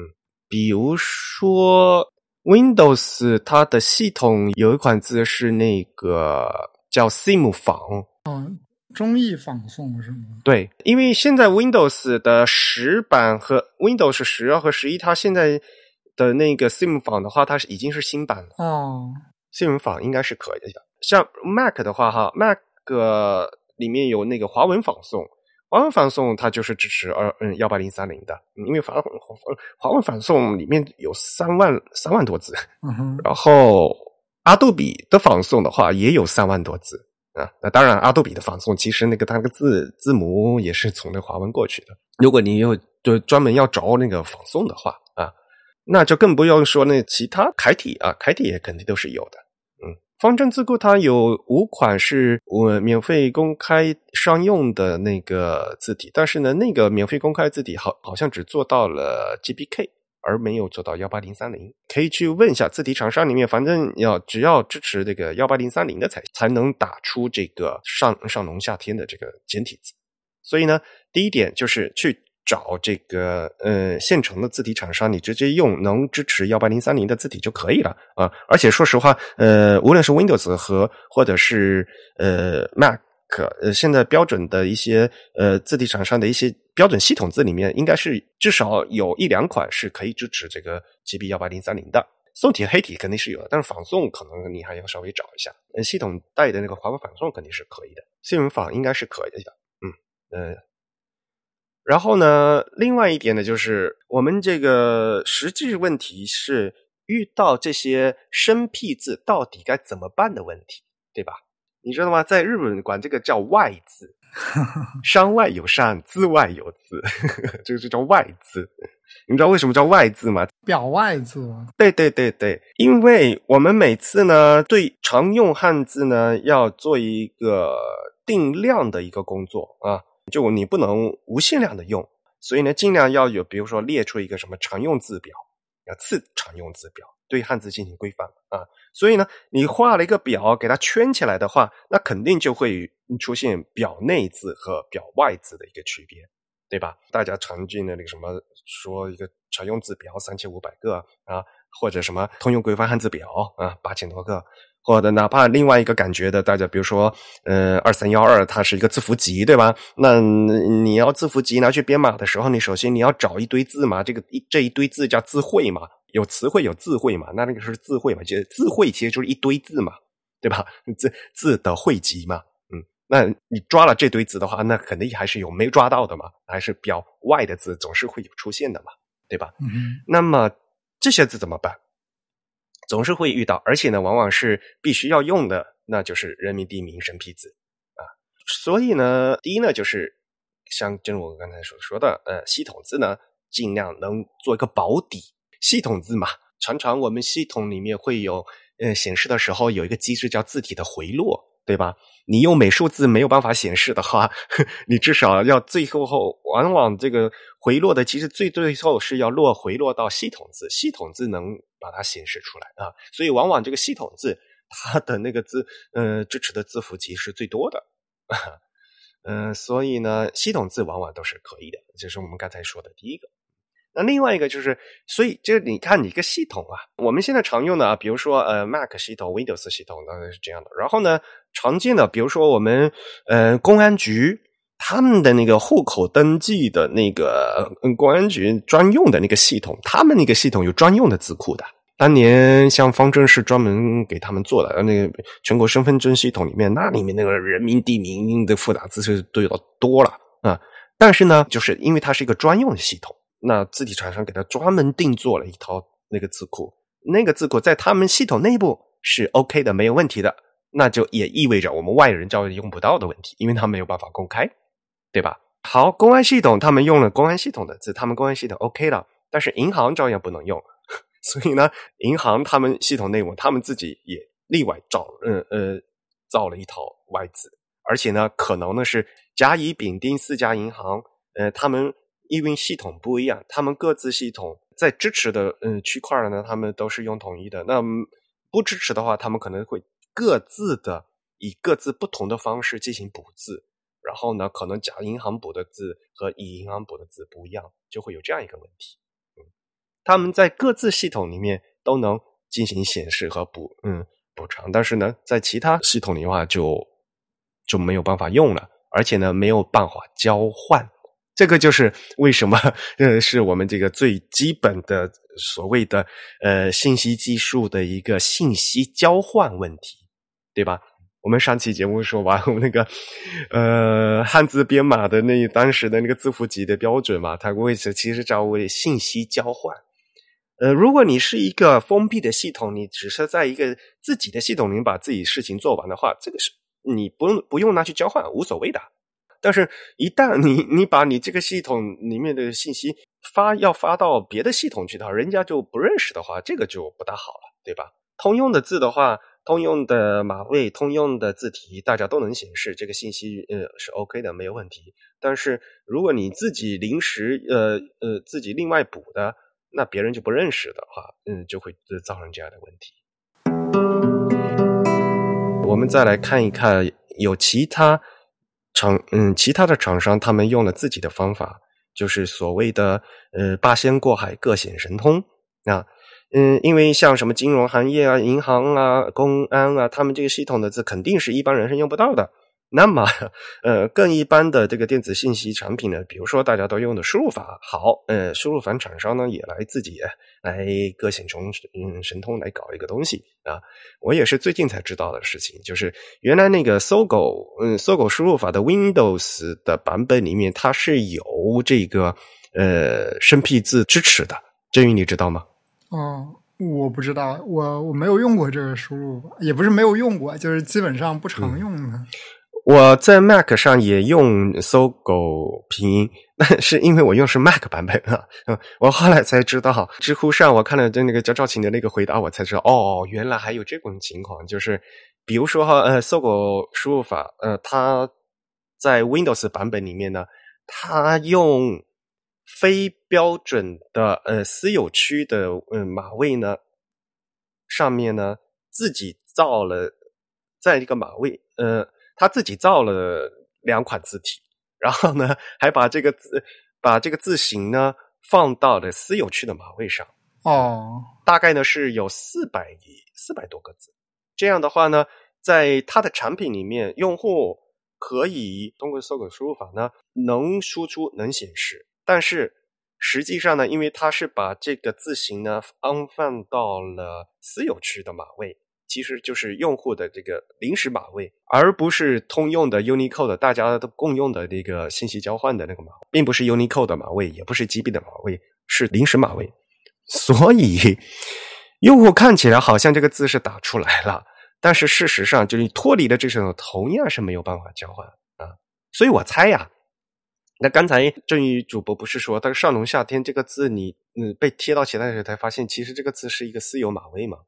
嗯，比如说。Windows 它的系统有一款字是那个叫 Sim 仿，嗯，中译仿宋是吗？对，因为现在 Windows 的十版和 Windows 十二和十一，它现在的那个 Sim 仿的话，它是已经是新版了。哦，Sim 仿应该是可以的。像 Mac 的话，哈，Mac 里面有那个华文仿宋。华文反送它就是支持二嗯幺八零三零的，因为华文华文反送里面有三万三万多字，然后阿杜比的仿宋的话也有三万多字啊。那当然，阿杜比的仿宋其实那个它那个字字母也是从那华文过去的。如果你有就专门要找那个仿宋的话啊，那就更不用说那其他楷体啊，楷体也肯定都是有的。方正字库它有五款是我免费公开商用的那个字体，但是呢，那个免费公开字体好好像只做到了 GBK，而没有做到幺八零三零。可以去问一下字体厂商里面，反正要只要支持这个幺八零三零的才才能打出这个上上龙下天的这个简体字。所以呢，第一点就是去。找这个呃现成的字体厂商，你直接用能支持幺八零三零的字体就可以了啊！而且说实话，呃，无论是 Windows 和或者是呃 Mac，呃，现在标准的一些呃字体厂商的一些标准系统字里面，应该是至少有一两款是可以支持这个 GB 幺八零三零的。宋体黑体肯定是有的，但是仿宋可能你还要稍微找一下。呃，系统带的那个华为仿宋肯定是可以的，新闻仿应该是可以的。嗯呃。然后呢，另外一点呢，就是我们这个实际问题是遇到这些生僻字到底该怎么办的问题，对吧？你知道吗？在日本管这个叫外字，山外有山，字外有字，这个就叫外字。你知道为什么叫外字吗？表外字吗。对对对对，因为我们每次呢，对常用汉字呢，要做一个定量的一个工作啊。就你不能无限量的用，所以呢，尽量要有，比如说列出一个什么常用字表，要字常用字表，对汉字进行规范啊。所以呢，你画了一个表，给它圈起来的话，那肯定就会出现表内字和表外字的一个区别，对吧？大家常见的那个什么，说一个常用字表三千五百个啊，或者什么通用规范汉字表啊，八千多个。或者哪怕另外一个感觉的，大家比如说，呃，二三幺二，它是一个字符集，对吧？那你要字符集拿去编码的时候，你首先你要找一堆字嘛，这个一这一堆字叫字汇嘛，有词汇有字汇嘛，那那个是字汇嘛，就字汇其实就是一堆字嘛，对吧？字字的汇集嘛，那你抓了这堆字的话，那肯定还是有没抓到的嘛，还是表外的字总是会有出现的嘛，对吧？嗯，那么这些字怎么办？总是会遇到，而且呢，往往是必须要用的，那就是人民地名生僻字啊。所以呢，第一呢，就是像正如我刚才所说的，呃，系统字呢，尽量能做一个保底。系统字嘛，常常我们系统里面会有，呃，显示的时候有一个机制叫字体的回落，对吧？你用美术字没有办法显示的话，你至少要最后后，往往这个回落的其实最最后是要落回落到系统字，系统字能把它显示出来啊。所以往往这个系统字它的那个字，呃，支持的字符集是最多的。嗯，所以呢，系统字往往都是可以的，就是我们刚才说的第一个。那另外一个就是，所以就你看，你一个系统啊，我们现在常用的啊，比如说呃，Mac 系统、Windows 系统，当然是这样的。然后呢，常见的，比如说我们呃，公安局他们的那个户口登记的那个公安局专用的那个系统，他们那个系统有专用的字库的。当年像方正是专门给他们做的，那个全国身份证系统里面，那里面那个人名地名的复杂字数都有多了啊。但是呢，就是因为它是一个专用的系统，那字体厂商给他专门定做了一套那个字库，那个字库在他们系统内部是 OK 的，没有问题的。那就也意味着我们外人照样用不到的问题，因为他没有办法公开，对吧？好，公安系统他们用了公安系统的字，他们公安系统 OK 了，但是银行照样不能用。所以呢，银行他们系统内部，他们自己也另外造，嗯呃，造了一套外字，而且呢，可能呢是甲乙丙丁四家银行，呃，他们因为系统不一样，他们各自系统在支持的嗯区块呢，他们都是用统一的。那不支持的话，他们可能会各自的以各自不同的方式进行补字，然后呢，可能甲银行补的字和乙银行补的字不一样，就会有这样一个问题。嗯他们在各自系统里面都能进行显示和补嗯补偿，但是呢，在其他系统里的话就就没有办法用了，而且呢没有办法交换。这个就是为什么呃是我们这个最基本的所谓的呃信息技术的一个信息交换问题，对吧？我们上期节目说完，我们那个呃汉字编码的那当时的那个字符集的标准嘛，它为此其实叫为信息交换。呃，如果你是一个封闭的系统，你只是在一个自己的系统里把自己事情做完的话，这个是你不用不用拿去交换，无所谓的。但是，一旦你你把你这个系统里面的信息发要发到别的系统去的话，人家就不认识的话，这个就不大好了，对吧？通用的字的话，通用的码位、通用的字体，大家都能显示这个信息，呃，是 OK 的，没有问题。但是，如果你自己临时呃呃自己另外补的。那别人就不认识的话，嗯，就会造成这样的问题。我们再来看一看，有其他厂，嗯，其他的厂商他们用了自己的方法，就是所谓的呃八仙过海，各显神通啊，嗯，因为像什么金融行业啊、银行啊、公安啊，他们这个系统的字肯定是一般人是用不到的。那么，呃，更一般的这个电子信息产品呢，比如说大家都用的输入法，好，呃，输入法厂商呢也来自己来各显神嗯神通来搞一个东西啊。我也是最近才知道的事情，就是原来那个搜狗，嗯，搜狗输入法的 Windows 的版本里面，它是有这个呃生僻字支持的。振宇，你知道吗？哦，我不知道，我我没有用过这个输入法，也不是没有用过，就是基本上不常用的。我在 Mac 上也用搜狗拼音，那是因为我用是 Mac 版本啊，我后来才知道，知乎上我看了那个叫赵琴的那个回答，我才知道哦，原来还有这种情况，就是比如说哈，呃，搜狗输入法，呃，它在 Windows 版本里面呢，它用非标准的呃私有区的嗯码位呢，上面呢自己造了在这个码位，呃。他自己造了两款字体，然后呢，还把这个字把这个字形呢放到了私有区的码位上。哦，大概呢是有四百四百多个字。这样的话呢，在他的产品里面，用户可以通过搜狗输入法呢，能输出能显示，但是实际上呢，因为他是把这个字形呢安放到了私有区的码位。其实就是用户的这个临时码位，而不是通用的 Unicode 大家都共用的那个信息交换的那个码，并不是 Unicode 的码位，也不是 GB 的码位，是临时码位。所以用户看起来好像这个字是打出来了，但是事实上就是脱离了这种，同样是没有办法交换啊所以我猜呀，那刚才正宇主播不是说，他上龙夏天这个字你嗯被贴到其他的时候才发现，其实这个字是一个私有码位嘛？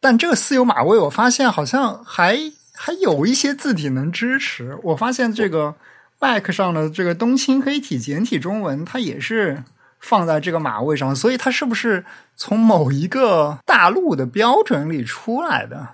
但这个私有马位，我发现好像还还有一些字体能支持。我发现这个 Mac 上的这个冬青黑体简体中文，它也是放在这个马位上，所以它是不是从某一个大陆的标准里出来的？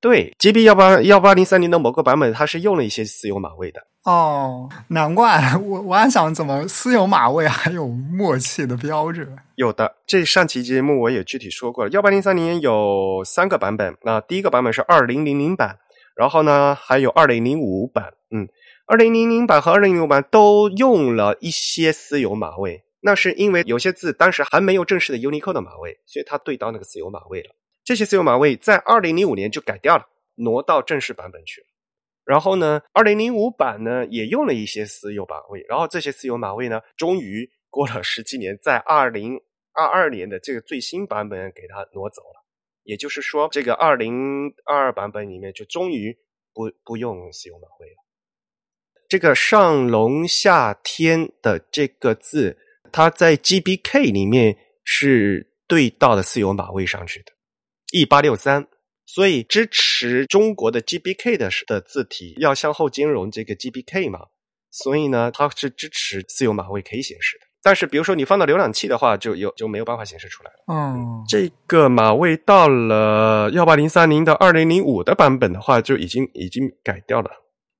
对，GB 幺八幺八零三零的某个版本，它是用了一些私有码位的。哦，难怪我我还想怎么私有码位还有默契的标志。有的，这上期节目我也具体说过了。幺八零三零有三个版本，那第一个版本是二零零零版，然后呢还有二零零五版。嗯，二零零零版和二零零五版都用了一些私有码位，那是因为有些字当时还没有正式的 Unicode 的马位，所以它对到那个私有码位了。这些私有马位在二零零五年就改掉了，挪到正式版本去了。然后呢，二零零五版呢也用了一些私有马位，然后这些私有马位呢，终于过了十七年，在二零二二年的这个最新版本给它挪走了。也就是说，这个二零二二版本里面就终于不不用私有马位了。这个上龙下天的这个字，它在 GBK 里面是对到的私有马位上去的。一八六三，所以支持中国的 GBK 的的字体要向后兼容这个 GBK 嘛，所以呢，它是支持私有码位可以显示的。但是，比如说你放到浏览器的话，就有就没有办法显示出来了。嗯，这个码位到了幺八零三零的二零零五的版本的话，就已经已经改掉了。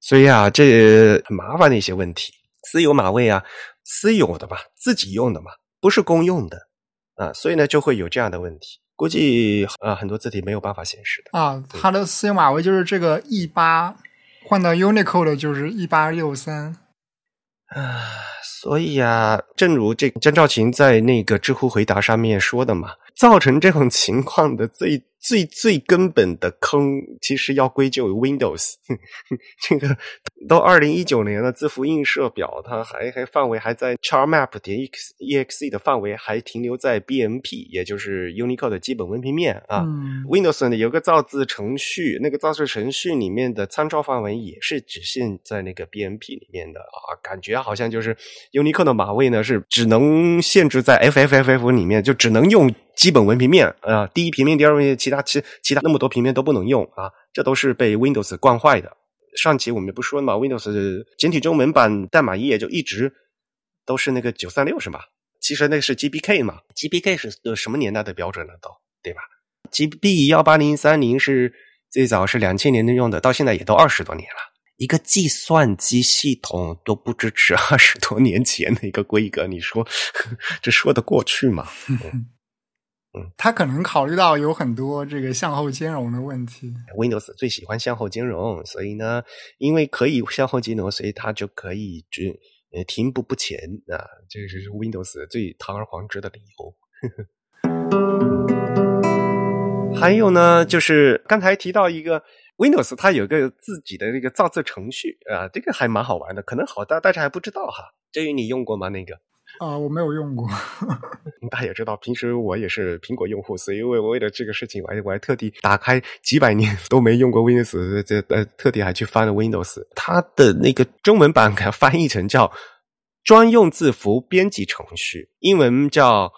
所以啊，这很麻烦的一些问题。私有码位啊，私有的嘛，自己用的嘛，不是公用的啊，所以呢，就会有这样的问题。估计啊，很多字体没有办法显示的啊。它的私有码位就是这个 E 八，换到 Unicode 就是一八六三啊。所以啊，正如这张兆琴在那个知乎回答上面说的嘛，造成这种情况的最。最最根本的坑，其实要归咎于 Windows。这个到二零一九年了，字符映射表它还还范围还在 CharMap 点 exe 的范围，还停留在 BMP，也就是 Unicode 的基本文平面啊。Windows 呢有个造字程序，那个造字程序里面的参照范围也是只限在那个 BMP 里面的啊，感觉好像就是 Unicode 的码位呢是只能限制在 FFFF 里面，就只能用。基本文平面啊，第一平面、第二平面，其他其其他那么多平面都不能用啊，这都是被 Windows 惯坏的。上期我们不说了嘛，Windows 简体中文版代码页就一直都是那个九三六是吧？其实那是 GBK 嘛，GBK 是什么年代的标准了都，对吧？GB 幺八零三零是最早是两千年的用的，到现在也都二十多年了。一个计算机系统都不支持二十多年前的一个规格，你说 这说得过去吗？嗯，他可能考虑到有很多这个向后兼容的问题。Windows 最喜欢向后兼容，所以呢，因为可以向后兼容，所以它就可以就呃停步不前啊。这个是 Windows 最堂而皇之的理由。还有呢，就是刚才提到一个 Windows，它有个自己的那个造字程序啊，这个还蛮好玩的。可能好大大家还不知道哈。至于你用过吗？那个？啊，我没有用过。大家也知道，平时我也是苹果用户，所以为为了这个事情，我还我还特地打开几百年都没用过 Windows，这呃特地还去翻了 Windows。它的那个中文版给它翻译成叫专用字符编辑程序，英文叫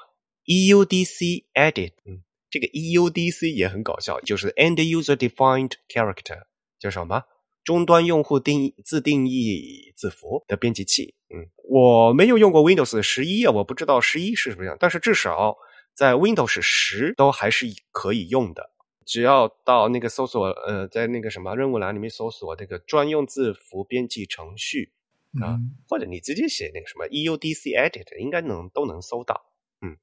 EUDC Edit。嗯，这个 EUDC 也很搞笑，就是 End User Defined Character，叫什么？终端用户定义自定义字符的编辑器。嗯，我没有用过 Windows 十一啊，我不知道十一是什么样。但是至少在 Windows 十都还是可以用的。只要到那个搜索，呃，在那个什么任务栏里面搜索那个专用字符编辑程序啊，或者你直接写那个什么 EUDC Edit，应该能都能搜到。嗯，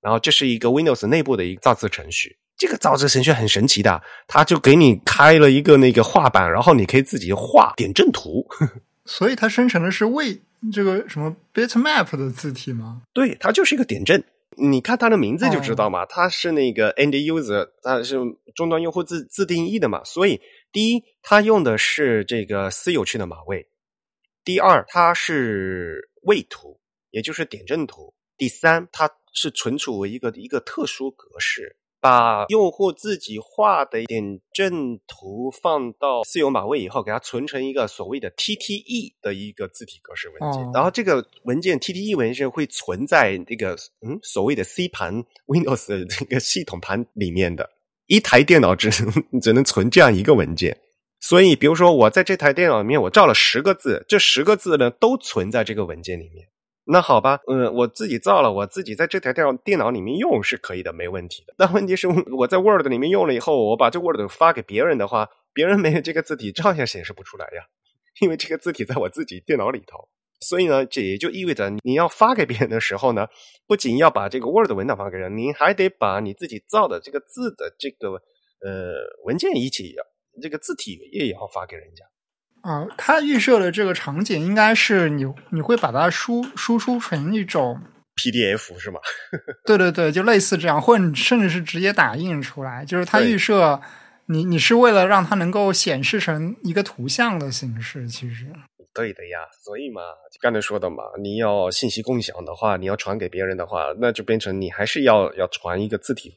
然后这是一个 Windows 内部的一个造字程序。这个造字程序很神奇的，它就给你开了一个那个画板，然后你可以自己画点阵图。所以它生成的是为这个什么 Bitmap 的字体吗？对，它就是一个点阵。你看它的名字就知道嘛，它是那个 End User，它是终端用户自自定义的嘛。所以第一，它用的是这个私有区的码位；第二，它是位图，也就是点阵图；第三，它是存储为一个一个特殊格式。把用户自己画的点阵图放到私有码位以后，给它存成一个所谓的 TTE 的一个字体格式文件，哦然后这个文件 TTE 文件会存在这个嗯所谓的 C 盘 Windows 的这个系统盘里面的。一台电脑只能只能存这样一个文件，所以比如说我在这台电脑里面我照了十个字，这十个字呢都存在这个文件里面。那好吧，嗯，我自己造了，我自己在这台电脑电脑里面用是可以的，没问题的。但问题是，我在 Word 里面用了以后，我把这 Word 发给别人的话，别人没有这个字体，照样显示不出来呀，因为这个字体在我自己电脑里头。所以呢，这也就意味着你要发给别人的时候呢，不仅要把这个 Word 文档发给人，你还得把你自己造的这个字的这个呃文件一起，这个字体也要发给人家。啊、它预设的这个场景应该是你你会把它输输出成一种，PDF 是吗？对对对，就类似这样，或者你甚至是直接打印出来，就是它预设你你是为了让它能够显示成一个图像的形式，其实对的呀，所以嘛，刚才说的嘛，你要信息共享的话，你要传给别人的话，那就变成你还是要要传一个字体，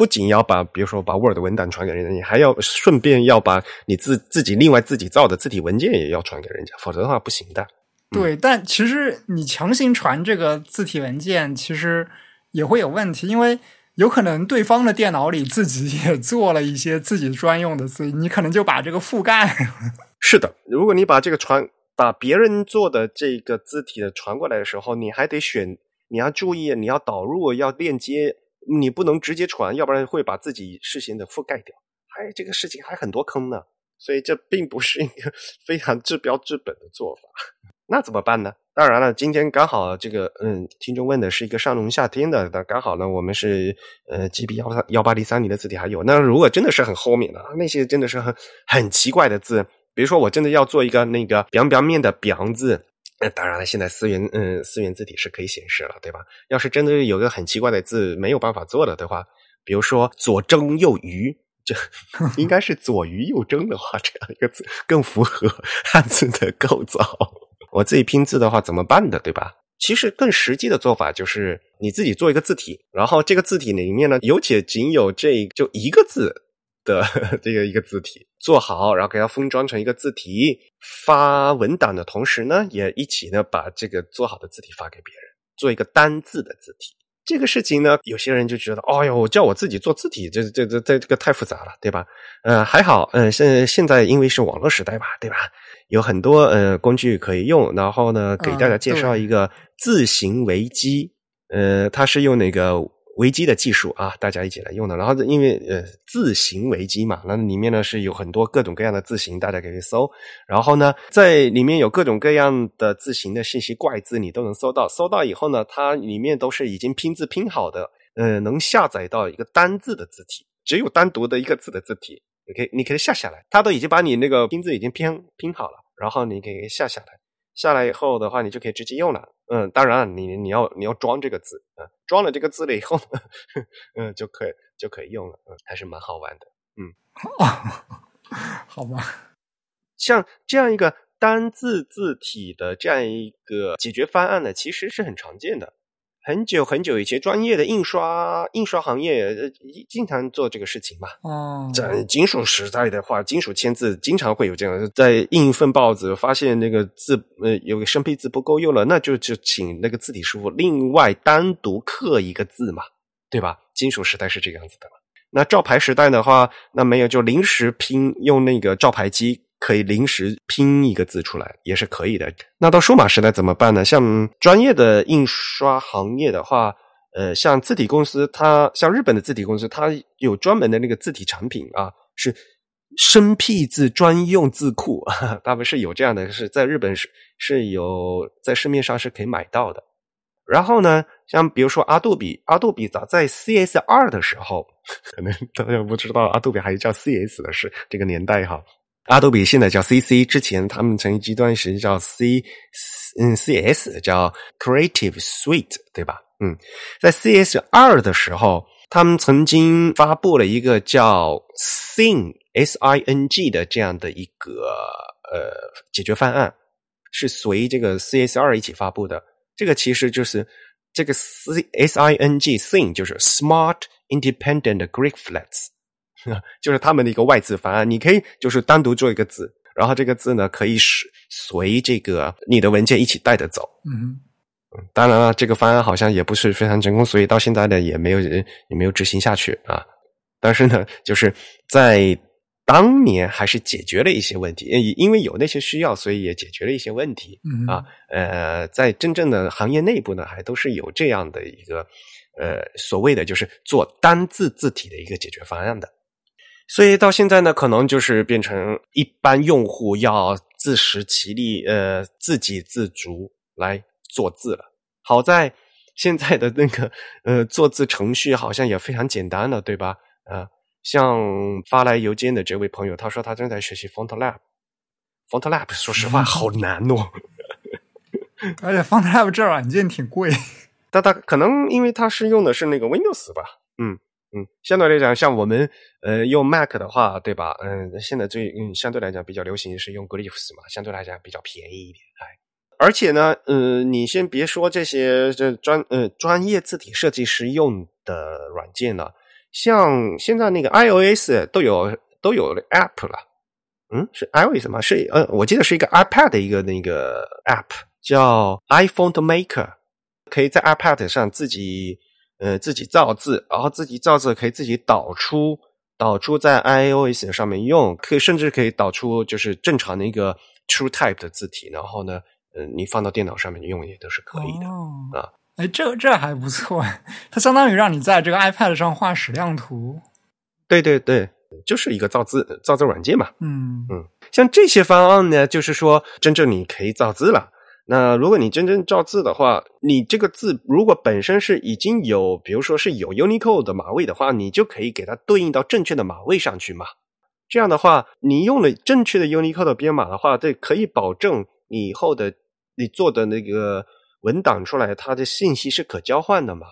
不仅要把比如说把 Word 文档传给人家，你还要顺便要把你自自己另外自己造的字体文件也要传给人家，否则的话不行的。对，但其实你强行传这个字体文件，其实也会有问题，因为有可能对方的电脑里自己也做了一些自己专用的字，你可能就把这个覆盖。是的，如果你把这个传把别人做的这个字体的传过来的时候，你还得选，你要注意，你要导入，要链接，你不能直接传，要不然会把自己事先的覆盖掉。还这个事情还很多坑呢，所以这并不是一个 非常治标治本的做法。那怎么办呢？当然了，今天刚好这个嗯，听众问的是一个上龙下天的，那刚好呢，我们是呃 GB 幺八幺八零三零的字体还有。那如果真的是很后面的那些，真的是很很奇怪的字，比如说我真的要做一个那个表表面的表字。那当然了，现在思源嗯思源字体是可以显示了，对吧？要是真的有个很奇怪的字没有办法做了的话，比如说左蒸右鱼，这 应该是左鱼右蒸的话，这样一个字更符合汉字的构造。我自己拼字的话怎么办的，对吧？其实更实际的做法就是你自己做一个字体，然后这个字体里面呢，有且仅有这就一个字的 这个一个字体做好，然后给它封装成一个字体，发文档的同时呢，也一起呢把这个做好的字体发给别人，做一个单字的字体。这个事情呢，有些人就觉得，哦哟，叫我自己做字体，这这这这这个太复杂了，对吧？呃，还好，嗯，现现在因为是网络时代吧，对吧？有很多呃工具可以用，然后呢，给大家介绍一个字形维基，呃，它是用那个维基的技术啊，大家一起来用的。然后因为呃字形维基嘛，那里面呢是有很多各种各样的字形，大家可以搜。然后呢，在里面有各种各样的字形的信息，怪字你都能搜到。搜到以后呢，它里面都是已经拼字拼好的，呃，能下载到一个单字的字体，只有单独的一个字的字体。你可以，你可以下下来，它都已经把你那个拼字已经拼拼好了，然后你可以下下来。下来以后的话，你就可以直接用了。嗯，当然你你要你要装这个字，嗯，装了这个字了以后呢，嗯，就可以就可以用了，嗯，还是蛮好玩的。嗯 好吧，像这样一个单字字体的这样一个解决方案呢，其实是很常见的。很久很久以前，专业的印刷印刷行业呃经常做这个事情嘛。哦，在金属时代的话，金属签字经常会有这样，在印一份报纸，发现那个字呃有个生僻字不够用了，那就就请那个字体师傅另外单独刻一个字嘛，对吧？金属时代是这个样子的嘛。那照牌时代的话，那没有就临时拼，用那个照牌机可以临时拼一个字出来，也是可以的。那到数码时代怎么办呢？像专业的印刷行业的话，呃，像字体公司，它像日本的字体公司，它有专门的那个字体产品啊，是生僻字专用字库，他们是有这样的，是在日本是是有在市面上是可以买到的。然后呢，像比如说阿杜比，阿杜比早在 CS 二的时候，可能大家不知道阿杜比还叫 CS 的是这个年代哈。阿杜比现在叫 CC，之前他们曾经一段时间叫 C，嗯 CS 叫 Creative Suite，对吧？嗯，在 CS 二的时候，他们曾经发布了一个叫 Sing S I N G 的这样的一个呃解决方案，是随这个 CS 二一起发布的。这个其实就是这个 C S I N G Sing 就是 Smart Independent Greek Flats，就是他们的一个外字方案。你可以就是单独做一个字，然后这个字呢可以随随这个你的文件一起带着走。嗯嗯，当然了，这个方案好像也不是非常成功，所以到现在呢也没有人也没有执行下去啊。但是呢，就是在当年还是解决了一些问题，因因为有那些需要，所以也解决了一些问题嗯啊。呃，在真正的行业内部呢，还都是有这样的一个呃所谓的就是做单字字体的一个解决方案的。所以到现在呢，可能就是变成一般用户要自食其力，呃，自给自足来做字了。好在现在的那个呃做字程序好像也非常简单了，对吧？啊、像发来邮件的这位朋友，他说他正在学习 FontLab。FontLab 说实话好难哦，而且 FontLab 这软件挺贵。但他可能因为他是用的是那个 Windows 吧，嗯嗯，相对来讲，像我们呃用 Mac 的话，对吧？嗯，现在最嗯相对来讲比较流行是用 Glyphs 嘛，相对来讲比较便宜一点，哎。而且呢，呃，你先别说这些这专呃专业字体设计师用的软件了，像现在那个 iOS 都有都有 App 了，嗯，是 iOS 吗？是呃，我记得是一个 iPad 的一个那个 App 叫 iPhone 的 Maker，可以在 iPad 上自己呃自己造字，然后自己造字可以自己导出导出在 iOS 上面用，可以甚至可以导出就是正常的一个 True Type 的字体，然后呢。嗯，你放到电脑上面用也都是可以的、哦、啊。哎，这这还不错，它相当于让你在这个 iPad 上画矢量图。对对对，就是一个造字造字软件嘛。嗯嗯，像这些方案呢，就是说真正你可以造字了。那如果你真正造字的话，你这个字如果本身是已经有，比如说是有 Unicode 的码位的话，你就可以给它对应到正确的码位上去嘛。这样的话，你用了正确的 Unicode 的编码的话，这可以保证。你以后的你做的那个文档出来，它的信息是可交换的嘛？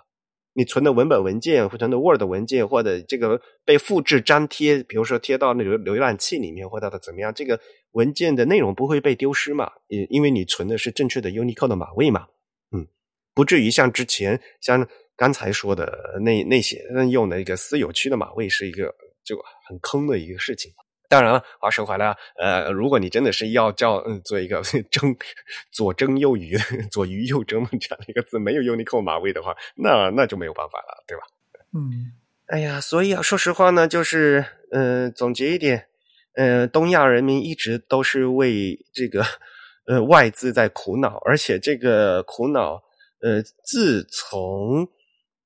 你存的文本文件或存的 Word 文件，或者这个被复制粘贴，比如说贴到那个浏览器里面，或者怎么样，这个文件的内容不会被丢失嘛？因因为你存的是正确的 Unicode 的码位嘛，嗯，不至于像之前像刚才说的那那些用的一个私有区的码位是一个就很坑的一个事情。当然了，话说回来，呃，如果你真的是要叫嗯做一个 争左争右鱼、左鱼右蒸这样的一个字，没有 Unicode 码位的话，那那就没有办法了，对吧？嗯，哎呀，所以啊，说实话呢，就是呃，总结一点，呃，东亚人民一直都是为这个呃外资在苦恼，而且这个苦恼，呃，自从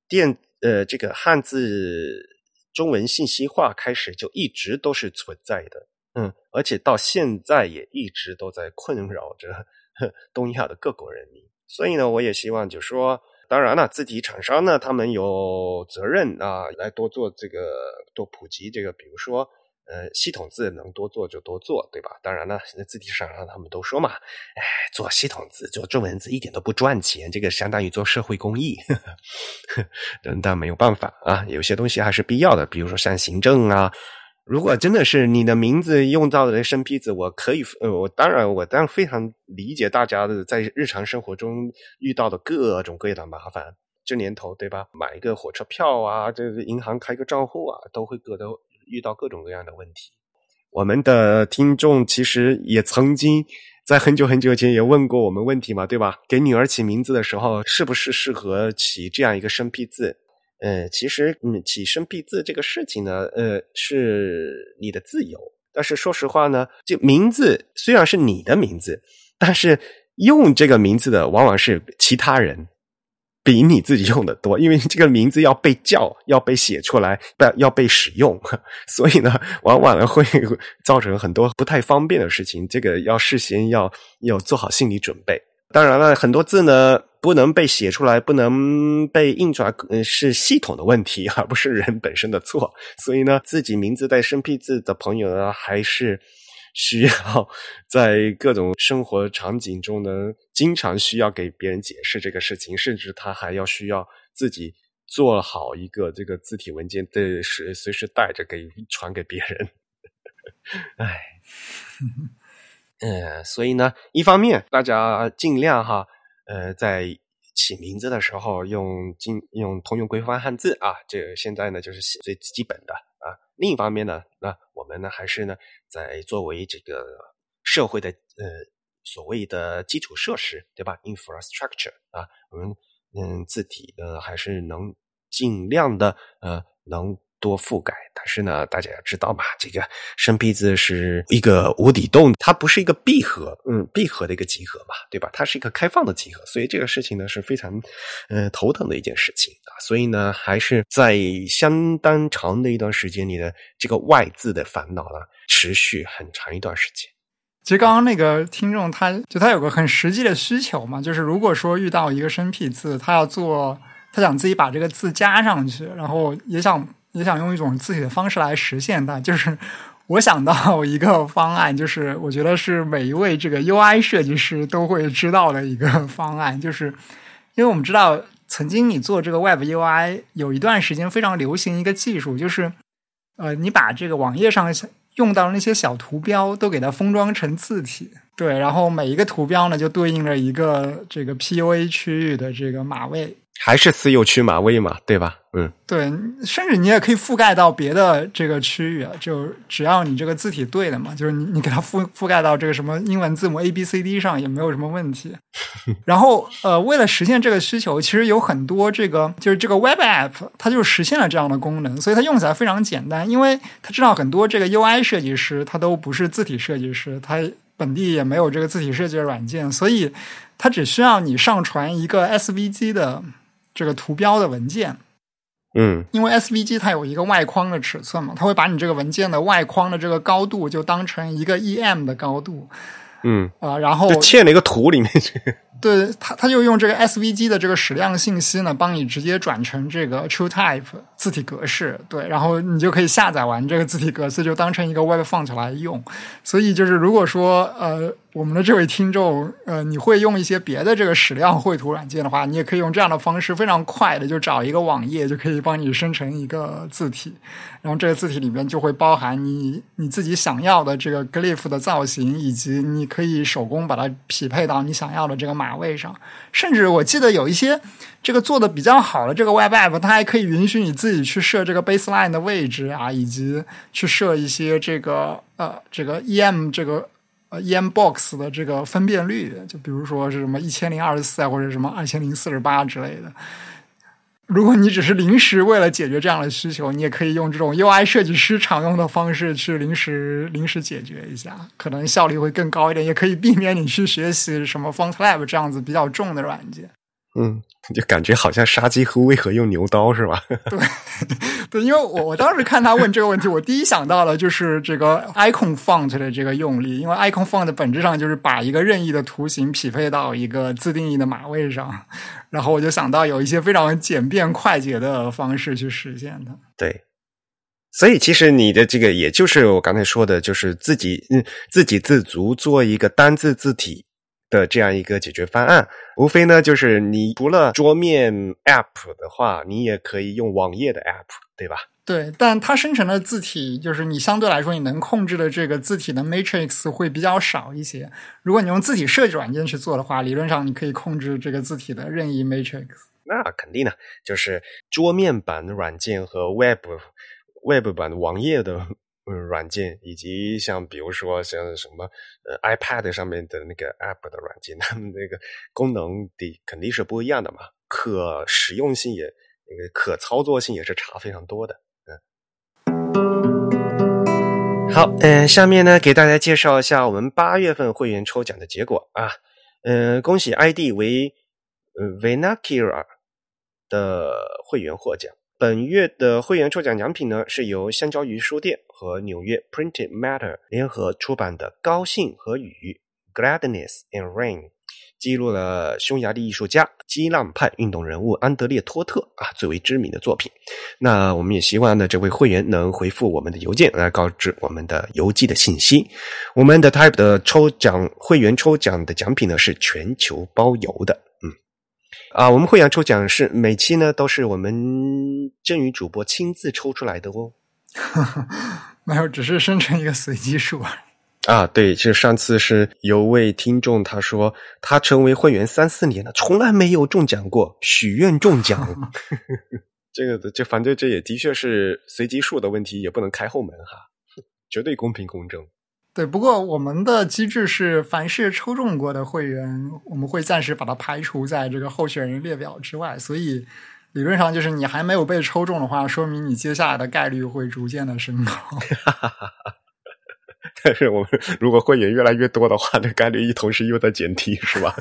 电呃这个汉字。中文信息化开始就一直都是存在的，嗯，而且到现在也一直都在困扰着 东亚的各国人民。所以呢，我也希望就说，当然了，字体厂商呢，他们有责任啊，来多做这个，多普及这个，比如说，呃，系统字能多做就多做，对吧？当然了，现在字体厂商他们都说嘛，哎，做系统字、做中文字一点都不赚钱，这个相当于做社会公益。呵 呵但没有办法啊，有些东西还是必要的，比如说像行政啊。如果真的是你的名字用到的生僻字，我可以，呃，我当然，我当然非常理解大家的在日常生活中遇到的各种各样的麻烦。这年头，对吧？买一个火车票啊，这个银行开个账户啊，都会各都遇到各种各样的问题。我们的听众其实也曾经在很久很久前也问过我们问题嘛，对吧？给女儿起名字的时候，是不是适合起这样一个生僻字？呃，其实，嗯，起生僻字这个事情呢，呃，是你的自由。但是说实话呢，就名字虽然是你的名字，但是用这个名字的往往是其他人。比你自己用的多，因为这个名字要被叫，要被写出来，不要被使用，所以呢，往往呢会造成很多不太方便的事情。这个要事先要要做好心理准备。当然了，很多字呢不能被写出来，不能被印出来，是系统的问题，而不是人本身的错。所以呢，自己名字带生僻字的朋友呢，还是。需要在各种生活场景中呢，经常需要给别人解释这个事情，甚至他还要需要自己做好一个这个字体文件，的随随时带着给传给别人。唉，嗯，所以呢，一方面大家尽量哈，呃，在起名字的时候用经用通用规范汉字啊，这个现在呢就是最基本的啊。另一方面呢，那我们呢还是呢在作为这个社会的呃所谓的基础设施，对吧？infrastructure 啊，我们嗯字体呃还是能尽量的呃能。多覆盖，但是呢，大家要知道嘛，这个生僻字是一个无底洞，它不是一个闭合，嗯，闭合的一个集合嘛，对吧？它是一个开放的集合，所以这个事情呢是非常，呃，头疼的一件事情啊。所以呢，还是在相当长的一段时间里呢，这个外字的烦恼呢，持续很长一段时间。其实刚刚那个听众，他就他有个很实际的需求嘛，就是如果说遇到一个生僻字，他要做，他想自己把这个字加上去，然后也想。也想用一种自己的方式来实现它，就是我想到 一个方案，就是我觉得是每一位这个 UI 设计师都会知道的一个方案，就是因为我们知道，曾经你做这个 Web UI 有一段时间非常流行一个技术，就是呃，你把这个网页上用到的那些小图标都给它封装成字体，对，然后每一个图标呢就对应着一个这个 PUA 区域的这个码位。还是私有区码位嘛，对吧？嗯，对，甚至你也可以覆盖到别的这个区域啊，就只要你这个字体对的嘛，就是你你给它覆覆盖到这个什么英文字母 A B C D 上也没有什么问题。然后呃，为了实现这个需求，其实有很多这个就是这个 Web App，它就实现了这样的功能，所以它用起来非常简单，因为它知道很多这个 UI 设计师他都不是字体设计师，他本地也没有这个字体设计的软件，所以它只需要你上传一个 SVG 的。这个图标的文件，嗯，因为 SVG 它有一个外框的尺寸嘛，它会把你这个文件的外框的这个高度就当成一个 EM 的高度，嗯啊，然后嵌了一个图里面去。对它，它就用这个 SVG 的这个矢量信息呢，帮你直接转成这个 True Type 字体格式。对，然后你就可以下载完这个字体格式，就当成一个 Web Font 来用。所以就是，如果说呃，我们的这位听众呃，你会用一些别的这个矢量绘图软件的话，你也可以用这样的方式，非常快的就找一个网页，就可以帮你生成一个字体。然后这个字体里面就会包含你你自己想要的这个 glyph 的造型，以及你可以手工把它匹配到你想要的这个码位上。甚至我记得有一些这个做的比较好的这个 web app，它还可以允许你自己去设这个 baseline 的位置啊，以及去设一些这个呃这个 em 这个呃 em box 的这个分辨率，就比如说是什么一千零二十四啊，或者什么二千零四十八之类的。如果你只是临时为了解决这样的需求，你也可以用这种 UI 设计师常用的方式去临时临时解决一下，可能效率会更高一点，也可以避免你去学习什么 FontLab 这样子比较重的软件。嗯，就感觉好像杀鸡和为何用牛刀是吧？对，对，因为我我当时看他问这个问题，我第一想到的就是这个 icon font 的这个用例，因为 icon font 本质上就是把一个任意的图形匹配到一个自定义的码位上，然后我就想到有一些非常简便快捷的方式去实现它。对，所以其实你的这个也就是我刚才说的，就是自己嗯自给自足做一个单字字体。的这样一个解决方案，无非呢就是你除了桌面 App 的话，你也可以用网页的 App，对吧？对，但它生成的字体就是你相对来说你能控制的这个字体的 Matrix 会比较少一些。如果你用字体设计软件去做的话，理论上你可以控制这个字体的任意 Matrix。那肯定的，就是桌面版的软件和 Web Web 版的网页的。嗯，软件以及像比如说像什么呃 iPad 上面的那个 App 的软件，它们那个功能的肯定是不一样的嘛，可实用性也那个可操作性也是差非常多的。嗯，好，嗯，下面呢给大家介绍一下我们八月份会员抽奖的结果啊，嗯，恭喜 ID 为呃 Venakira 的会员获奖。本月的会员抽奖奖品呢，是由香蕉鱼书店和纽约 Printed Matter 联合出版的《高兴和雨》（Gladness and Rain），记录了匈牙利艺术家、激浪派运动人物安德烈·托特啊最为知名的作品。那我们也希望呢，这位会员能回复我们的邮件来告知我们的邮寄的信息。我们的 Type 的抽奖会员抽奖的奖品呢，是全球包邮的。啊，我们会员抽奖是每期呢都是我们振宇主播亲自抽出来的哦。没有，只是生成一个随机数。啊，对，其实上次是有位听众他说他成为会员三四年了，从来没有中奖过，许愿中奖。这个这反正这也的确是随机数的问题，也不能开后门哈，绝对公平公正。对，不过我们的机制是，凡是抽中过的会员，我们会暂时把它排除在这个候选人列表之外。所以理论上就是你还没有被抽中的话，说明你接下来的概率会逐渐的升高。但是我们如果会员越来越多的话，这概率一同时又在减低，是吧？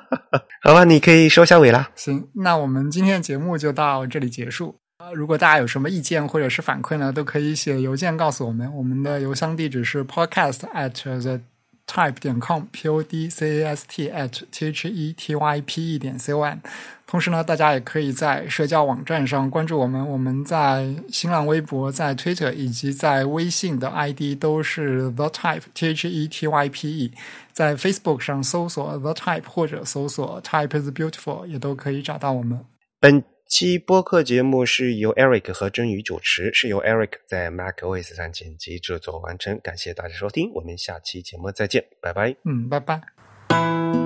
好吧，你可以收下尾了。行，那我们今天的节目就到这里结束。如果大家有什么意见或者是反馈呢，都可以写邮件告诉我们。我们的邮箱地址是 podcast at the type 点 com，p o d c a s t at t h e t y p e 点 c o m。同时呢，大家也可以在社交网站上关注我们。我们在新浪微博、在 Twitter 以及在微信的 ID 都是 The Type T H E T Y P E。在 Facebook 上搜索 The Type 或者搜索 Type is Beautiful 也都可以找到我们。本期播客节目是由 Eric 和真宇主持，是由 Eric 在 MacOS 上剪辑制作完成。感谢大家收听，我们下期节目再见，拜拜。嗯，拜拜。